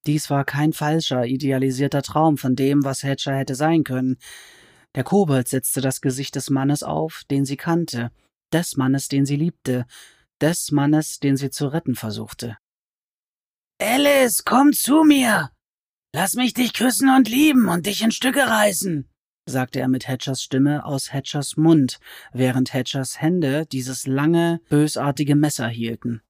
Dies war kein falscher, idealisierter Traum von dem, was Hatcher hätte sein können. Der Kobold setzte das Gesicht des Mannes auf, den sie kannte, des Mannes, den sie liebte, des Mannes, den sie zu retten versuchte. Alice, komm zu mir! Lass mich dich küssen und lieben und dich in Stücke reißen, sagte er mit Hatchers Stimme aus Hatchers Mund, während Hatchers Hände dieses lange, bösartige Messer hielten.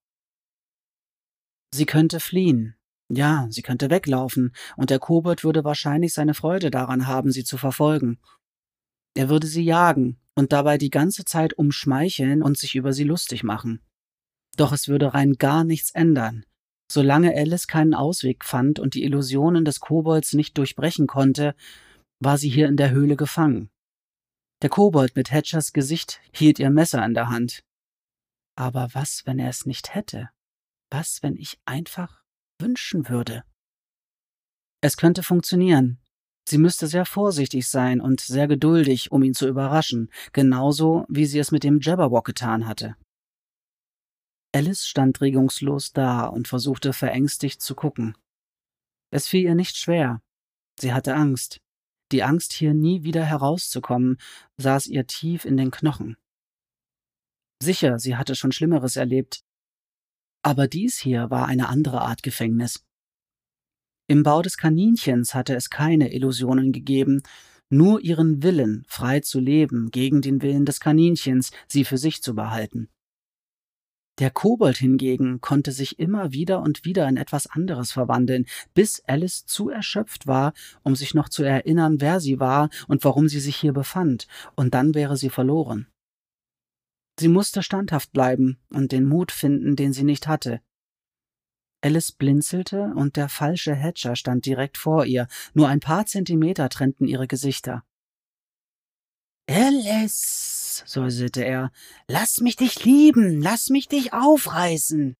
Sie könnte fliehen, ja, sie könnte weglaufen, und der Kobold würde wahrscheinlich seine Freude daran haben, sie zu verfolgen. Er würde sie jagen und dabei die ganze Zeit umschmeicheln und sich über sie lustig machen. Doch es würde rein gar nichts ändern. Solange Alice keinen Ausweg fand und die Illusionen des Kobolds nicht durchbrechen konnte, war sie hier in der Höhle gefangen. Der Kobold mit Hatchers Gesicht hielt ihr Messer in der Hand. Aber was, wenn er es nicht hätte? Was, wenn ich einfach wünschen würde. Es könnte funktionieren. Sie müsste sehr vorsichtig sein und sehr geduldig, um ihn zu überraschen, genauso wie sie es mit dem Jabberwock getan hatte. Alice stand regungslos da und versuchte verängstigt zu gucken. Es fiel ihr nicht schwer. Sie hatte Angst. Die Angst, hier nie wieder herauszukommen, saß ihr tief in den Knochen. Sicher, sie hatte schon Schlimmeres erlebt, aber dies hier war eine andere Art Gefängnis. Im Bau des Kaninchens hatte es keine Illusionen gegeben, nur ihren Willen, frei zu leben, gegen den Willen des Kaninchens, sie für sich zu behalten. Der Kobold hingegen konnte sich immer wieder und wieder in etwas anderes verwandeln, bis Alice zu erschöpft war, um sich noch zu erinnern, wer sie war und warum sie sich hier befand, und dann wäre sie verloren. Sie musste standhaft bleiben und den Mut finden, den sie nicht hatte. Alice blinzelte und der falsche Hatcher stand direkt vor ihr, nur ein paar Zentimeter trennten ihre Gesichter. Alice, säuselte er, lass mich dich lieben, lass mich dich aufreißen.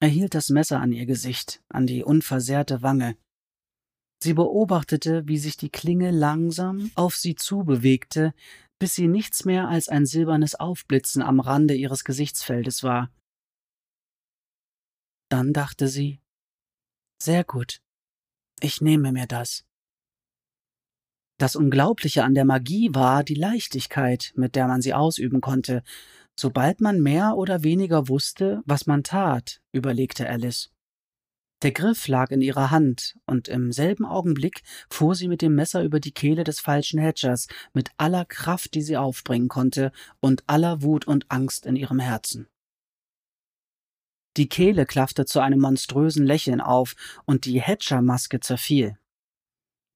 Er hielt das Messer an ihr Gesicht, an die unversehrte Wange. Sie beobachtete, wie sich die Klinge langsam auf sie zubewegte, bis sie nichts mehr als ein silbernes Aufblitzen am Rande ihres Gesichtsfeldes war. Dann dachte sie Sehr gut, ich nehme mir das. Das Unglaubliche an der Magie war die Leichtigkeit, mit der man sie ausüben konnte. Sobald man mehr oder weniger wusste, was man tat, überlegte Alice. Der Griff lag in ihrer Hand, und im selben Augenblick fuhr sie mit dem Messer über die Kehle des falschen Hedgers mit aller Kraft, die sie aufbringen konnte, und aller Wut und Angst in ihrem Herzen. Die Kehle klaffte zu einem monströsen Lächeln auf, und die Hedger-Maske zerfiel.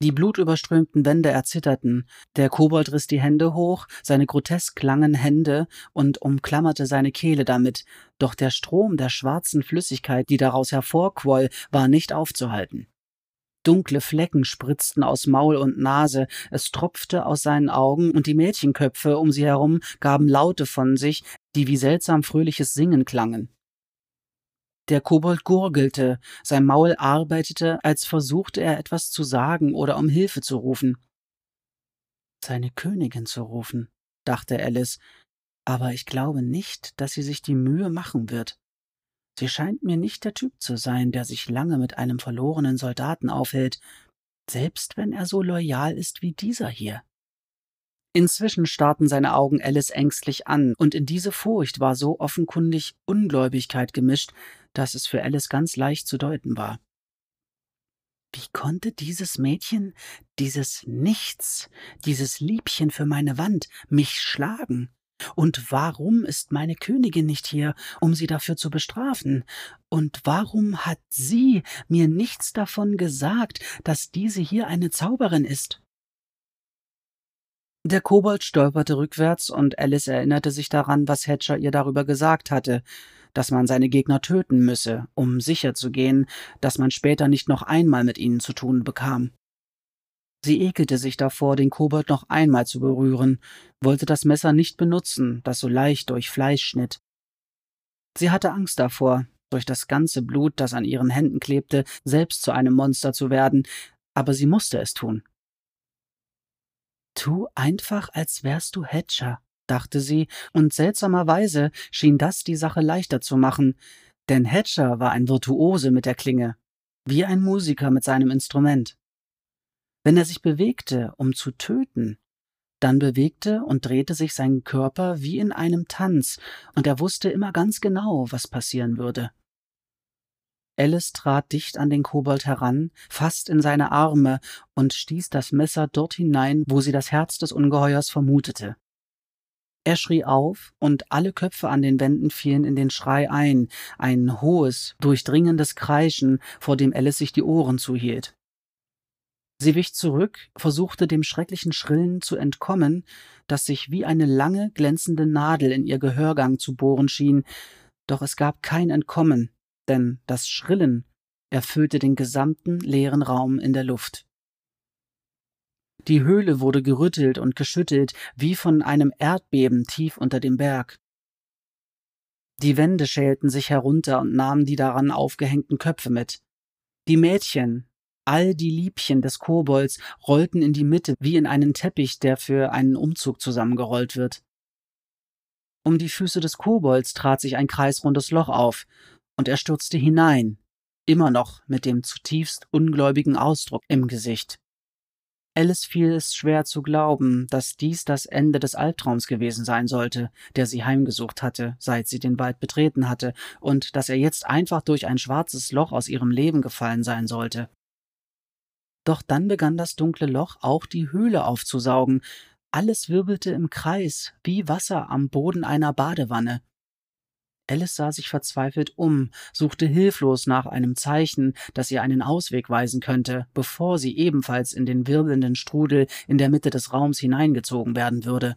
Die blutüberströmten Wände erzitterten, der Kobold riss die Hände hoch, seine grotesk langen Hände, und umklammerte seine Kehle damit, doch der Strom der schwarzen Flüssigkeit, die daraus hervorquoll, war nicht aufzuhalten. Dunkle Flecken spritzten aus Maul und Nase, es tropfte aus seinen Augen, und die Mädchenköpfe um sie herum gaben Laute von sich, die wie seltsam fröhliches Singen klangen. Der Kobold gurgelte, sein Maul arbeitete, als versuchte er etwas zu sagen oder um Hilfe zu rufen. Seine Königin zu rufen, dachte Alice, aber ich glaube nicht, dass sie sich die Mühe machen wird. Sie scheint mir nicht der Typ zu sein, der sich lange mit einem verlorenen Soldaten aufhält, selbst wenn er so loyal ist wie dieser hier. Inzwischen starrten seine Augen Alice ängstlich an, und in diese Furcht war so offenkundig Ungläubigkeit gemischt, dass es für Alice ganz leicht zu deuten war. Wie konnte dieses Mädchen, dieses Nichts, dieses Liebchen für meine Wand, mich schlagen? Und warum ist meine Königin nicht hier, um sie dafür zu bestrafen? Und warum hat sie mir nichts davon gesagt, dass diese hier eine Zauberin ist? Der Kobold stolperte rückwärts und Alice erinnerte sich daran, was Hatcher ihr darüber gesagt hatte dass man seine Gegner töten müsse, um sicherzugehen, dass man später nicht noch einmal mit ihnen zu tun bekam. Sie ekelte sich davor, den Kobold noch einmal zu berühren, wollte das Messer nicht benutzen, das so leicht durch Fleisch schnitt. Sie hatte Angst davor, durch das ganze Blut, das an ihren Händen klebte, selbst zu einem Monster zu werden, aber sie musste es tun. Tu einfach, als wärst du Hatcher, dachte sie, und seltsamerweise schien das die Sache leichter zu machen, denn Hatcher war ein Virtuose mit der Klinge, wie ein Musiker mit seinem Instrument. Wenn er sich bewegte, um zu töten, dann bewegte und drehte sich sein Körper wie in einem Tanz, und er wusste immer ganz genau, was passieren würde. Alice trat dicht an den Kobold heran, fast in seine Arme und stieß das Messer dort hinein, wo sie das Herz des Ungeheuers vermutete. Er schrie auf, und alle Köpfe an den Wänden fielen in den Schrei ein, ein hohes, durchdringendes Kreischen, vor dem Alice sich die Ohren zuhielt. Sie wich zurück, versuchte dem schrecklichen Schrillen zu entkommen, das sich wie eine lange, glänzende Nadel in ihr Gehörgang zu bohren schien, doch es gab kein Entkommen, denn das Schrillen erfüllte den gesamten leeren Raum in der Luft. Die Höhle wurde gerüttelt und geschüttelt, wie von einem Erdbeben tief unter dem Berg. Die Wände schälten sich herunter und nahmen die daran aufgehängten Köpfe mit. Die Mädchen, all die Liebchen des Kobolds, rollten in die Mitte wie in einen Teppich, der für einen Umzug zusammengerollt wird. Um die Füße des Kobolds trat sich ein kreisrundes Loch auf, und er stürzte hinein, immer noch mit dem zutiefst ungläubigen Ausdruck im Gesicht. Alice fiel es schwer zu glauben, dass dies das Ende des Albtraums gewesen sein sollte, der sie heimgesucht hatte, seit sie den Wald betreten hatte, und dass er jetzt einfach durch ein schwarzes Loch aus ihrem Leben gefallen sein sollte. Doch dann begann das dunkle Loch auch die Höhle aufzusaugen, alles wirbelte im Kreis, wie Wasser am Boden einer Badewanne. Alice sah sich verzweifelt um, suchte hilflos nach einem Zeichen, das ihr einen Ausweg weisen könnte, bevor sie ebenfalls in den wirbelnden Strudel in der Mitte des Raums hineingezogen werden würde.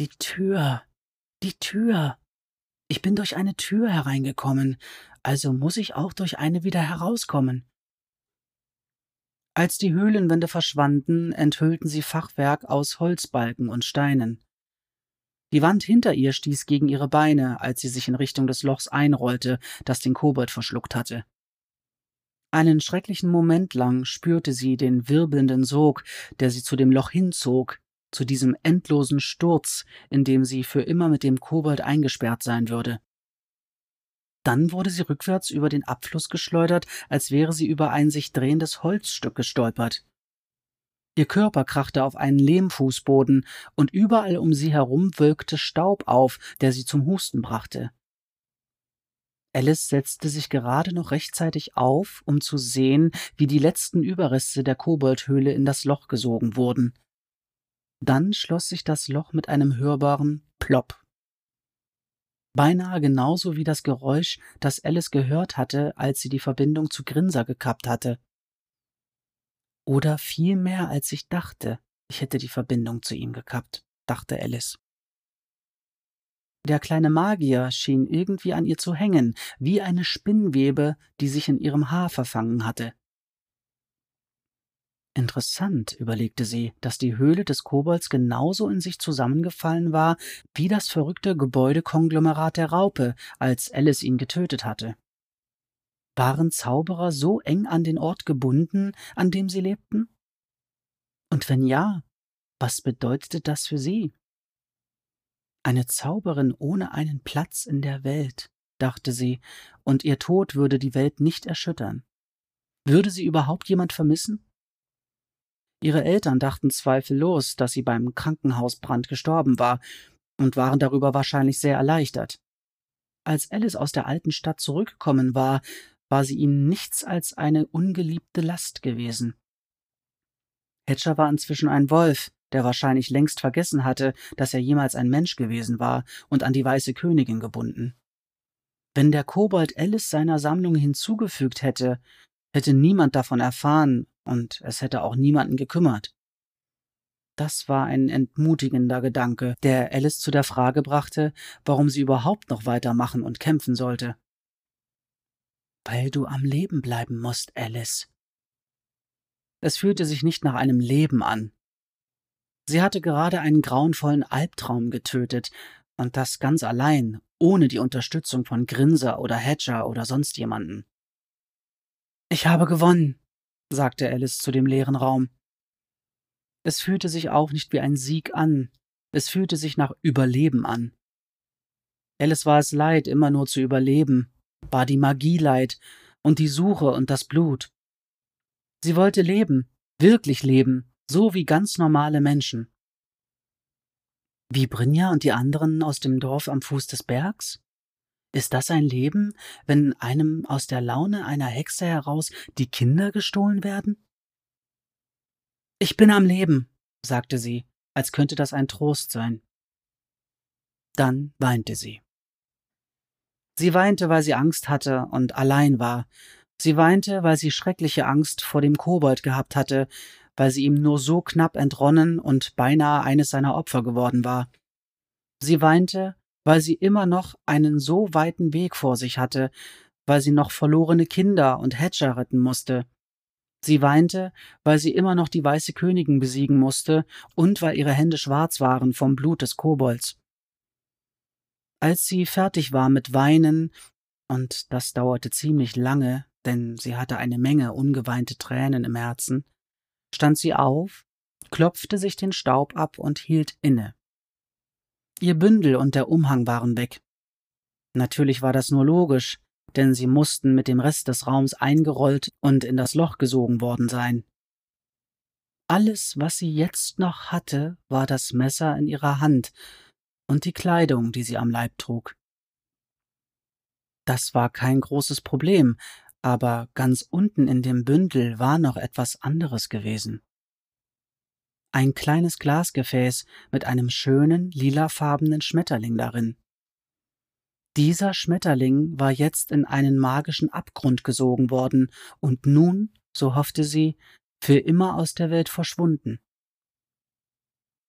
Die Tür. Die Tür. Ich bin durch eine Tür hereingekommen, also muss ich auch durch eine wieder herauskommen. Als die Höhlenwände verschwanden, enthüllten sie Fachwerk aus Holzbalken und Steinen. Die Wand hinter ihr stieß gegen ihre Beine, als sie sich in Richtung des Lochs einrollte, das den Kobold verschluckt hatte. Einen schrecklichen Moment lang spürte sie den wirbelnden Sog, der sie zu dem Loch hinzog, zu diesem endlosen Sturz, in dem sie für immer mit dem Kobold eingesperrt sein würde. Dann wurde sie rückwärts über den Abfluss geschleudert, als wäre sie über ein sich drehendes Holzstück gestolpert. Ihr Körper krachte auf einen Lehmfußboden, und überall um sie herum wölkte Staub auf, der sie zum Husten brachte. Alice setzte sich gerade noch rechtzeitig auf, um zu sehen, wie die letzten Überreste der Koboldhöhle in das Loch gesogen wurden. Dann schloss sich das Loch mit einem hörbaren Plopp. Beinahe genauso wie das Geräusch, das Alice gehört hatte, als sie die Verbindung zu Grinser gekappt hatte. Oder viel mehr, als ich dachte, ich hätte die Verbindung zu ihm gekappt, dachte Alice. Der kleine Magier schien irgendwie an ihr zu hängen, wie eine Spinnwebe, die sich in ihrem Haar verfangen hatte. Interessant, überlegte sie, dass die Höhle des Kobolds genauso in sich zusammengefallen war wie das verrückte Gebäudekonglomerat der Raupe, als Alice ihn getötet hatte. Waren Zauberer so eng an den Ort gebunden, an dem sie lebten? Und wenn ja, was bedeutete das für sie? Eine Zauberin ohne einen Platz in der Welt, dachte sie, und ihr Tod würde die Welt nicht erschüttern. Würde sie überhaupt jemand vermissen? Ihre Eltern dachten zweifellos, dass sie beim Krankenhausbrand gestorben war und waren darüber wahrscheinlich sehr erleichtert. Als Alice aus der alten Stadt zurückgekommen war, war sie ihnen nichts als eine ungeliebte Last gewesen. Hedger war inzwischen ein Wolf, der wahrscheinlich längst vergessen hatte, dass er jemals ein Mensch gewesen war und an die weiße Königin gebunden. Wenn der Kobold Alice seiner Sammlung hinzugefügt hätte, hätte niemand davon erfahren und es hätte auch niemanden gekümmert. Das war ein entmutigender Gedanke, der Alice zu der Frage brachte, warum sie überhaupt noch weitermachen und kämpfen sollte. Weil du am Leben bleiben musst, Alice. Es fühlte sich nicht nach einem Leben an. Sie hatte gerade einen grauenvollen Albtraum getötet, und das ganz allein, ohne die Unterstützung von Grinser oder Hedger oder sonst jemanden. Ich habe gewonnen, sagte Alice zu dem leeren Raum. Es fühlte sich auch nicht wie ein Sieg an, es fühlte sich nach Überleben an. Alice war es leid, immer nur zu überleben, war die Magie leid und die Suche und das Blut. Sie wollte leben, wirklich leben, so wie ganz normale Menschen. Wie Brinja und die anderen aus dem Dorf am Fuß des Bergs? Ist das ein Leben, wenn einem aus der Laune einer Hexe heraus die Kinder gestohlen werden? Ich bin am Leben, sagte sie, als könnte das ein Trost sein. Dann weinte sie. Sie weinte, weil sie Angst hatte und allein war. Sie weinte, weil sie schreckliche Angst vor dem Kobold gehabt hatte, weil sie ihm nur so knapp entronnen und beinahe eines seiner Opfer geworden war. Sie weinte, weil sie immer noch einen so weiten Weg vor sich hatte, weil sie noch verlorene Kinder und Hedger retten musste. Sie weinte, weil sie immer noch die weiße Königin besiegen musste und weil ihre Hände schwarz waren vom Blut des Kobolds. Als sie fertig war mit Weinen, und das dauerte ziemlich lange, denn sie hatte eine Menge ungeweinte Tränen im Herzen, stand sie auf, klopfte sich den Staub ab und hielt inne. Ihr Bündel und der Umhang waren weg. Natürlich war das nur logisch, denn sie mussten mit dem Rest des Raums eingerollt und in das Loch gesogen worden sein. Alles, was sie jetzt noch hatte, war das Messer in ihrer Hand und die Kleidung, die sie am Leib trug. Das war kein großes Problem, aber ganz unten in dem Bündel war noch etwas anderes gewesen. Ein kleines Glasgefäß mit einem schönen lilafarbenen Schmetterling darin. Dieser Schmetterling war jetzt in einen magischen Abgrund gesogen worden und nun, so hoffte sie, für immer aus der Welt verschwunden.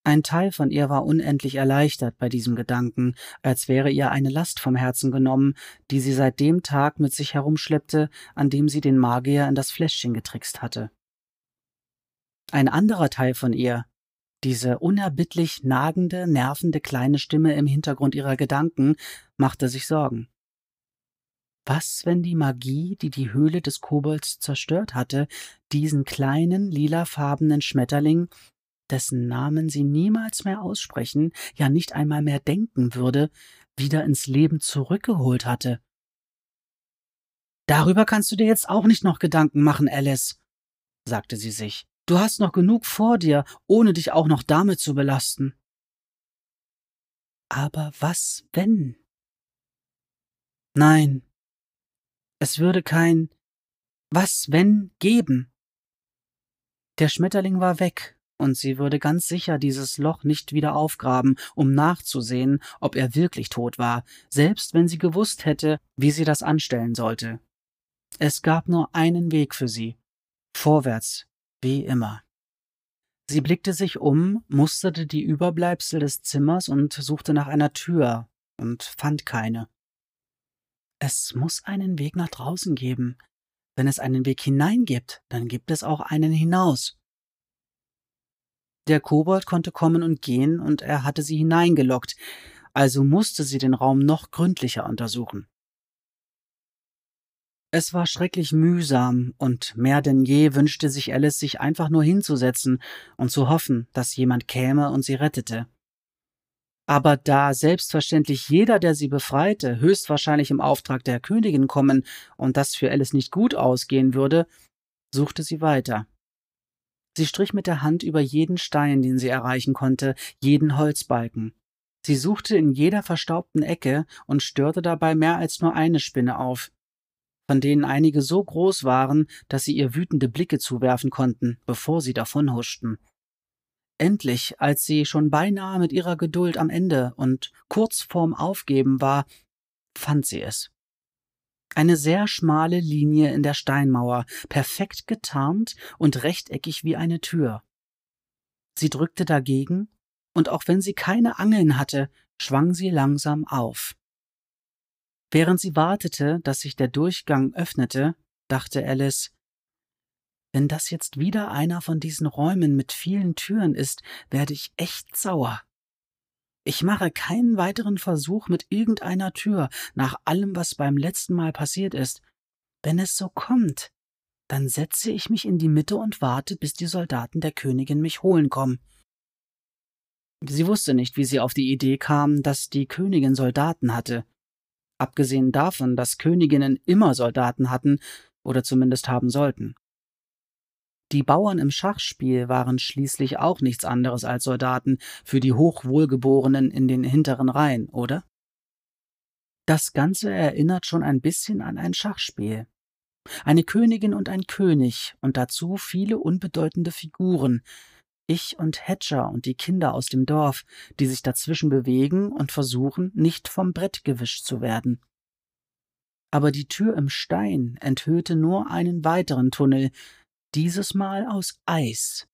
Ein Teil von ihr war unendlich erleichtert bei diesem Gedanken, als wäre ihr eine Last vom Herzen genommen, die sie seit dem Tag mit sich herumschleppte, an dem sie den Magier in das Fläschchen getrickst hatte. Ein anderer Teil von ihr, diese unerbittlich nagende, nervende kleine Stimme im Hintergrund ihrer Gedanken, machte sich Sorgen. Was, wenn die Magie, die die Höhle des Kobolds zerstört hatte, diesen kleinen, lilafarbenen Schmetterling dessen Namen sie niemals mehr aussprechen, ja nicht einmal mehr denken würde, wieder ins Leben zurückgeholt hatte. Darüber kannst du dir jetzt auch nicht noch Gedanken machen, Alice, sagte sie sich, Du hast noch genug vor dir, ohne dich auch noch damit zu belasten. Aber was, wenn? Nein, es würde kein Was, wenn geben. Der Schmetterling war weg, und sie würde ganz sicher dieses Loch nicht wieder aufgraben, um nachzusehen, ob er wirklich tot war, selbst wenn sie gewusst hätte, wie sie das anstellen sollte. Es gab nur einen Weg für sie. Vorwärts, wie immer. Sie blickte sich um, musterte die Überbleibsel des Zimmers und suchte nach einer Tür und fand keine. Es muss einen Weg nach draußen geben. Wenn es einen Weg hinein gibt, dann gibt es auch einen hinaus. Der Kobold konnte kommen und gehen, und er hatte sie hineingelockt, also musste sie den Raum noch gründlicher untersuchen. Es war schrecklich mühsam, und mehr denn je wünschte sich Alice, sich einfach nur hinzusetzen und zu hoffen, dass jemand käme und sie rettete. Aber da selbstverständlich jeder, der sie befreite, höchstwahrscheinlich im Auftrag der Königin kommen und das für Alice nicht gut ausgehen würde, suchte sie weiter. Sie strich mit der Hand über jeden Stein, den sie erreichen konnte, jeden Holzbalken. Sie suchte in jeder verstaubten Ecke und störte dabei mehr als nur eine Spinne auf, von denen einige so groß waren, dass sie ihr wütende Blicke zuwerfen konnten, bevor sie davonhuschten. Endlich, als sie schon beinahe mit ihrer Geduld am Ende und kurz vorm Aufgeben war, fand sie es. Eine sehr schmale Linie in der Steinmauer, perfekt getarnt und rechteckig wie eine Tür. Sie drückte dagegen, und auch wenn sie keine Angeln hatte, schwang sie langsam auf. Während sie wartete, dass sich der Durchgang öffnete, dachte Alice, wenn das jetzt wieder einer von diesen Räumen mit vielen Türen ist, werde ich echt sauer. Ich mache keinen weiteren Versuch mit irgendeiner Tür, nach allem, was beim letzten Mal passiert ist. Wenn es so kommt, dann setze ich mich in die Mitte und warte, bis die Soldaten der Königin mich holen kommen. Sie wusste nicht, wie sie auf die Idee kam, dass die Königin Soldaten hatte. Abgesehen davon, dass Königinnen immer Soldaten hatten oder zumindest haben sollten. Die Bauern im Schachspiel waren schließlich auch nichts anderes als Soldaten für die Hochwohlgeborenen in den hinteren Reihen, oder? Das Ganze erinnert schon ein bisschen an ein Schachspiel. Eine Königin und ein König und dazu viele unbedeutende Figuren, ich und Hatcher und die Kinder aus dem Dorf, die sich dazwischen bewegen und versuchen, nicht vom Brett gewischt zu werden. Aber die Tür im Stein enthüllte nur einen weiteren Tunnel, dieses Mal aus Eis.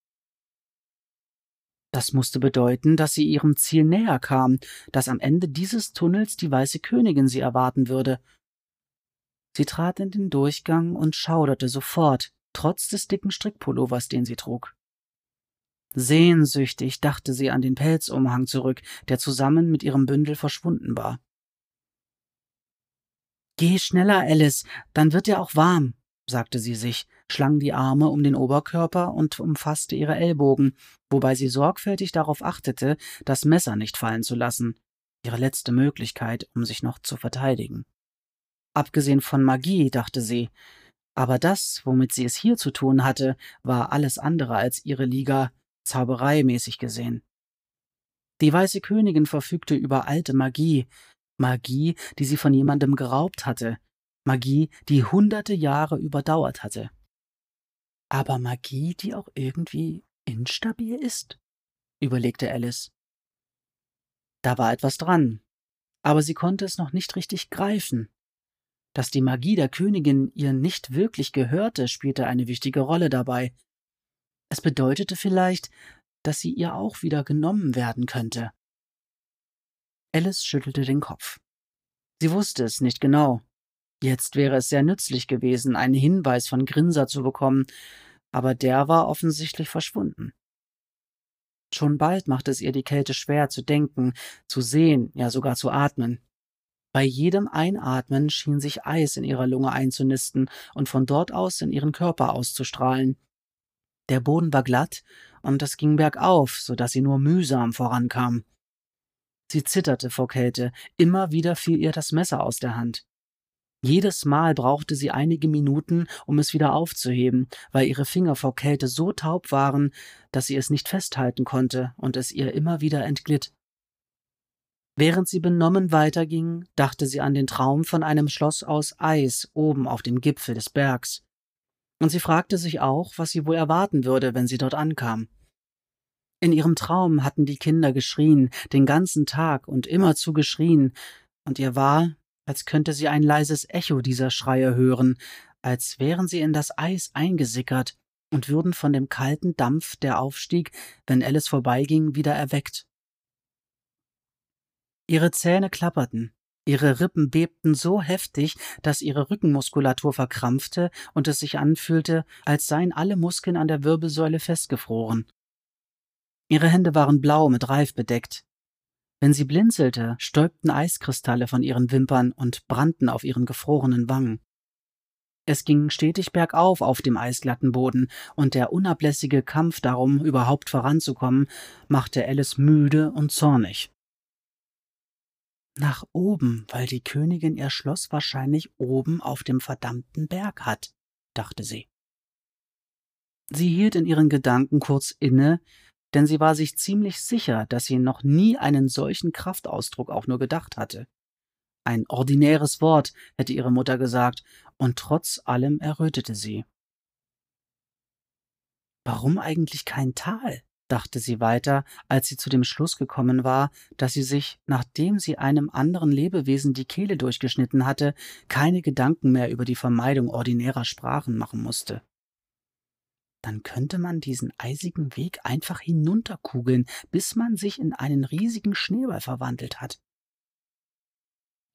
Das musste bedeuten, dass sie ihrem Ziel näher kam, dass am Ende dieses Tunnels die weiße Königin sie erwarten würde. Sie trat in den Durchgang und schauderte sofort, trotz des dicken Strickpullovers, den sie trug. Sehnsüchtig dachte sie an den Pelzumhang zurück, der zusammen mit ihrem Bündel verschwunden war. Geh schneller, Alice, dann wird dir auch warm, sagte sie sich, schlang die Arme um den Oberkörper und umfasste ihre Ellbogen, wobei sie sorgfältig darauf achtete, das Messer nicht fallen zu lassen, ihre letzte Möglichkeit, um sich noch zu verteidigen. Abgesehen von Magie, dachte sie, aber das, womit sie es hier zu tun hatte, war alles andere als ihre Liga, zaubereimäßig gesehen. Die weiße Königin verfügte über alte Magie, Magie, die sie von jemandem geraubt hatte, Magie, die hunderte Jahre überdauert hatte. Aber Magie, die auch irgendwie instabil ist? überlegte Alice. Da war etwas dran, aber sie konnte es noch nicht richtig greifen. Dass die Magie der Königin ihr nicht wirklich gehörte, spielte eine wichtige Rolle dabei, es bedeutete vielleicht, dass sie ihr auch wieder genommen werden könnte. Alice schüttelte den Kopf. Sie wusste es nicht genau. Jetzt wäre es sehr nützlich gewesen, einen Hinweis von Grinser zu bekommen, aber der war offensichtlich verschwunden. Schon bald machte es ihr die Kälte schwer zu denken, zu sehen, ja sogar zu atmen. Bei jedem Einatmen schien sich Eis in ihrer Lunge einzunisten und von dort aus in ihren Körper auszustrahlen. Der Boden war glatt und es ging bergauf, so dass sie nur mühsam vorankam. Sie zitterte vor Kälte, immer wieder fiel ihr das Messer aus der Hand. Jedes Mal brauchte sie einige Minuten, um es wieder aufzuheben, weil ihre Finger vor Kälte so taub waren, dass sie es nicht festhalten konnte und es ihr immer wieder entglitt. Während sie benommen weiterging, dachte sie an den Traum von einem Schloss aus Eis oben auf dem Gipfel des Bergs. Und sie fragte sich auch, was sie wohl erwarten würde, wenn sie dort ankam. In ihrem Traum hatten die Kinder geschrien, den ganzen Tag und immerzu geschrien, und ihr war, als könnte sie ein leises Echo dieser Schreie hören, als wären sie in das Eis eingesickert und würden von dem kalten Dampf, der aufstieg, wenn Alice vorbeiging, wieder erweckt. Ihre Zähne klapperten, ihre Rippen bebten so heftig, dass ihre Rückenmuskulatur verkrampfte und es sich anfühlte, als seien alle Muskeln an der Wirbelsäule festgefroren. Ihre Hände waren blau mit Reif bedeckt, wenn sie blinzelte, stäubten Eiskristalle von ihren Wimpern und brannten auf ihren gefrorenen Wangen. Es ging stetig bergauf auf dem eisglatten Boden, und der unablässige Kampf darum, überhaupt voranzukommen, machte Alice müde und zornig. Nach oben, weil die Königin ihr Schloss wahrscheinlich oben auf dem verdammten Berg hat, dachte sie. Sie hielt in ihren Gedanken kurz inne, denn sie war sich ziemlich sicher, dass sie noch nie einen solchen Kraftausdruck auch nur gedacht hatte. Ein ordinäres Wort, hätte ihre Mutter gesagt, und trotz allem errötete sie. Warum eigentlich kein Tal? dachte sie weiter, als sie zu dem Schluss gekommen war, dass sie sich, nachdem sie einem anderen Lebewesen die Kehle durchgeschnitten hatte, keine Gedanken mehr über die Vermeidung ordinärer Sprachen machen musste dann könnte man diesen eisigen Weg einfach hinunterkugeln, bis man sich in einen riesigen Schneeball verwandelt hat.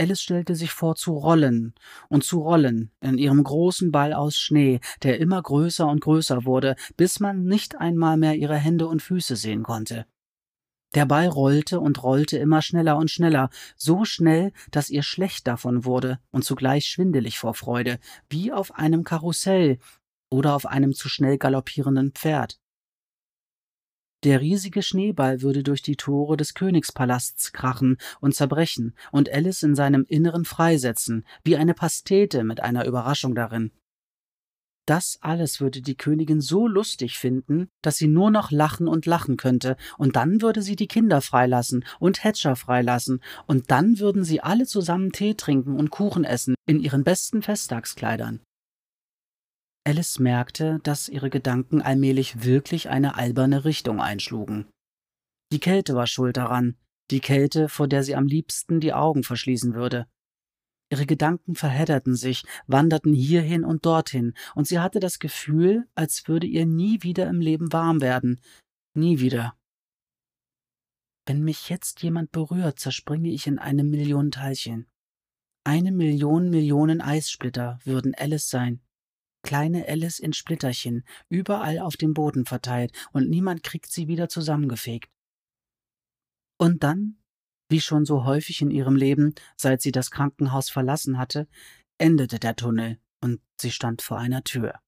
Alice stellte sich vor zu rollen und zu rollen in ihrem großen Ball aus Schnee, der immer größer und größer wurde, bis man nicht einmal mehr ihre Hände und Füße sehen konnte. Der Ball rollte und rollte immer schneller und schneller, so schnell, dass ihr schlecht davon wurde und zugleich schwindelig vor Freude, wie auf einem Karussell, oder auf einem zu schnell galoppierenden Pferd. Der riesige Schneeball würde durch die Tore des Königspalasts krachen und zerbrechen und Alice in seinem Inneren freisetzen, wie eine Pastete mit einer Überraschung darin. Das alles würde die Königin so lustig finden, dass sie nur noch lachen und lachen könnte, und dann würde sie die Kinder freilassen und Hatcher freilassen, und dann würden sie alle zusammen Tee trinken und Kuchen essen in ihren besten Festtagskleidern. Alice merkte, dass ihre Gedanken allmählich wirklich eine alberne Richtung einschlugen. Die Kälte war schuld daran, die Kälte, vor der sie am liebsten die Augen verschließen würde. Ihre Gedanken verhedderten sich, wanderten hierhin und dorthin, und sie hatte das Gefühl, als würde ihr nie wieder im Leben warm werden. Nie wieder. Wenn mich jetzt jemand berührt, zerspringe ich in eine Million Teilchen. Eine Million Millionen Eissplitter würden Alice sein. Kleine Alice in Splitterchen, überall auf dem Boden verteilt, und niemand kriegt sie wieder zusammengefegt. Und dann, wie schon so häufig in ihrem Leben, seit sie das Krankenhaus verlassen hatte, endete der Tunnel, und sie stand vor einer Tür.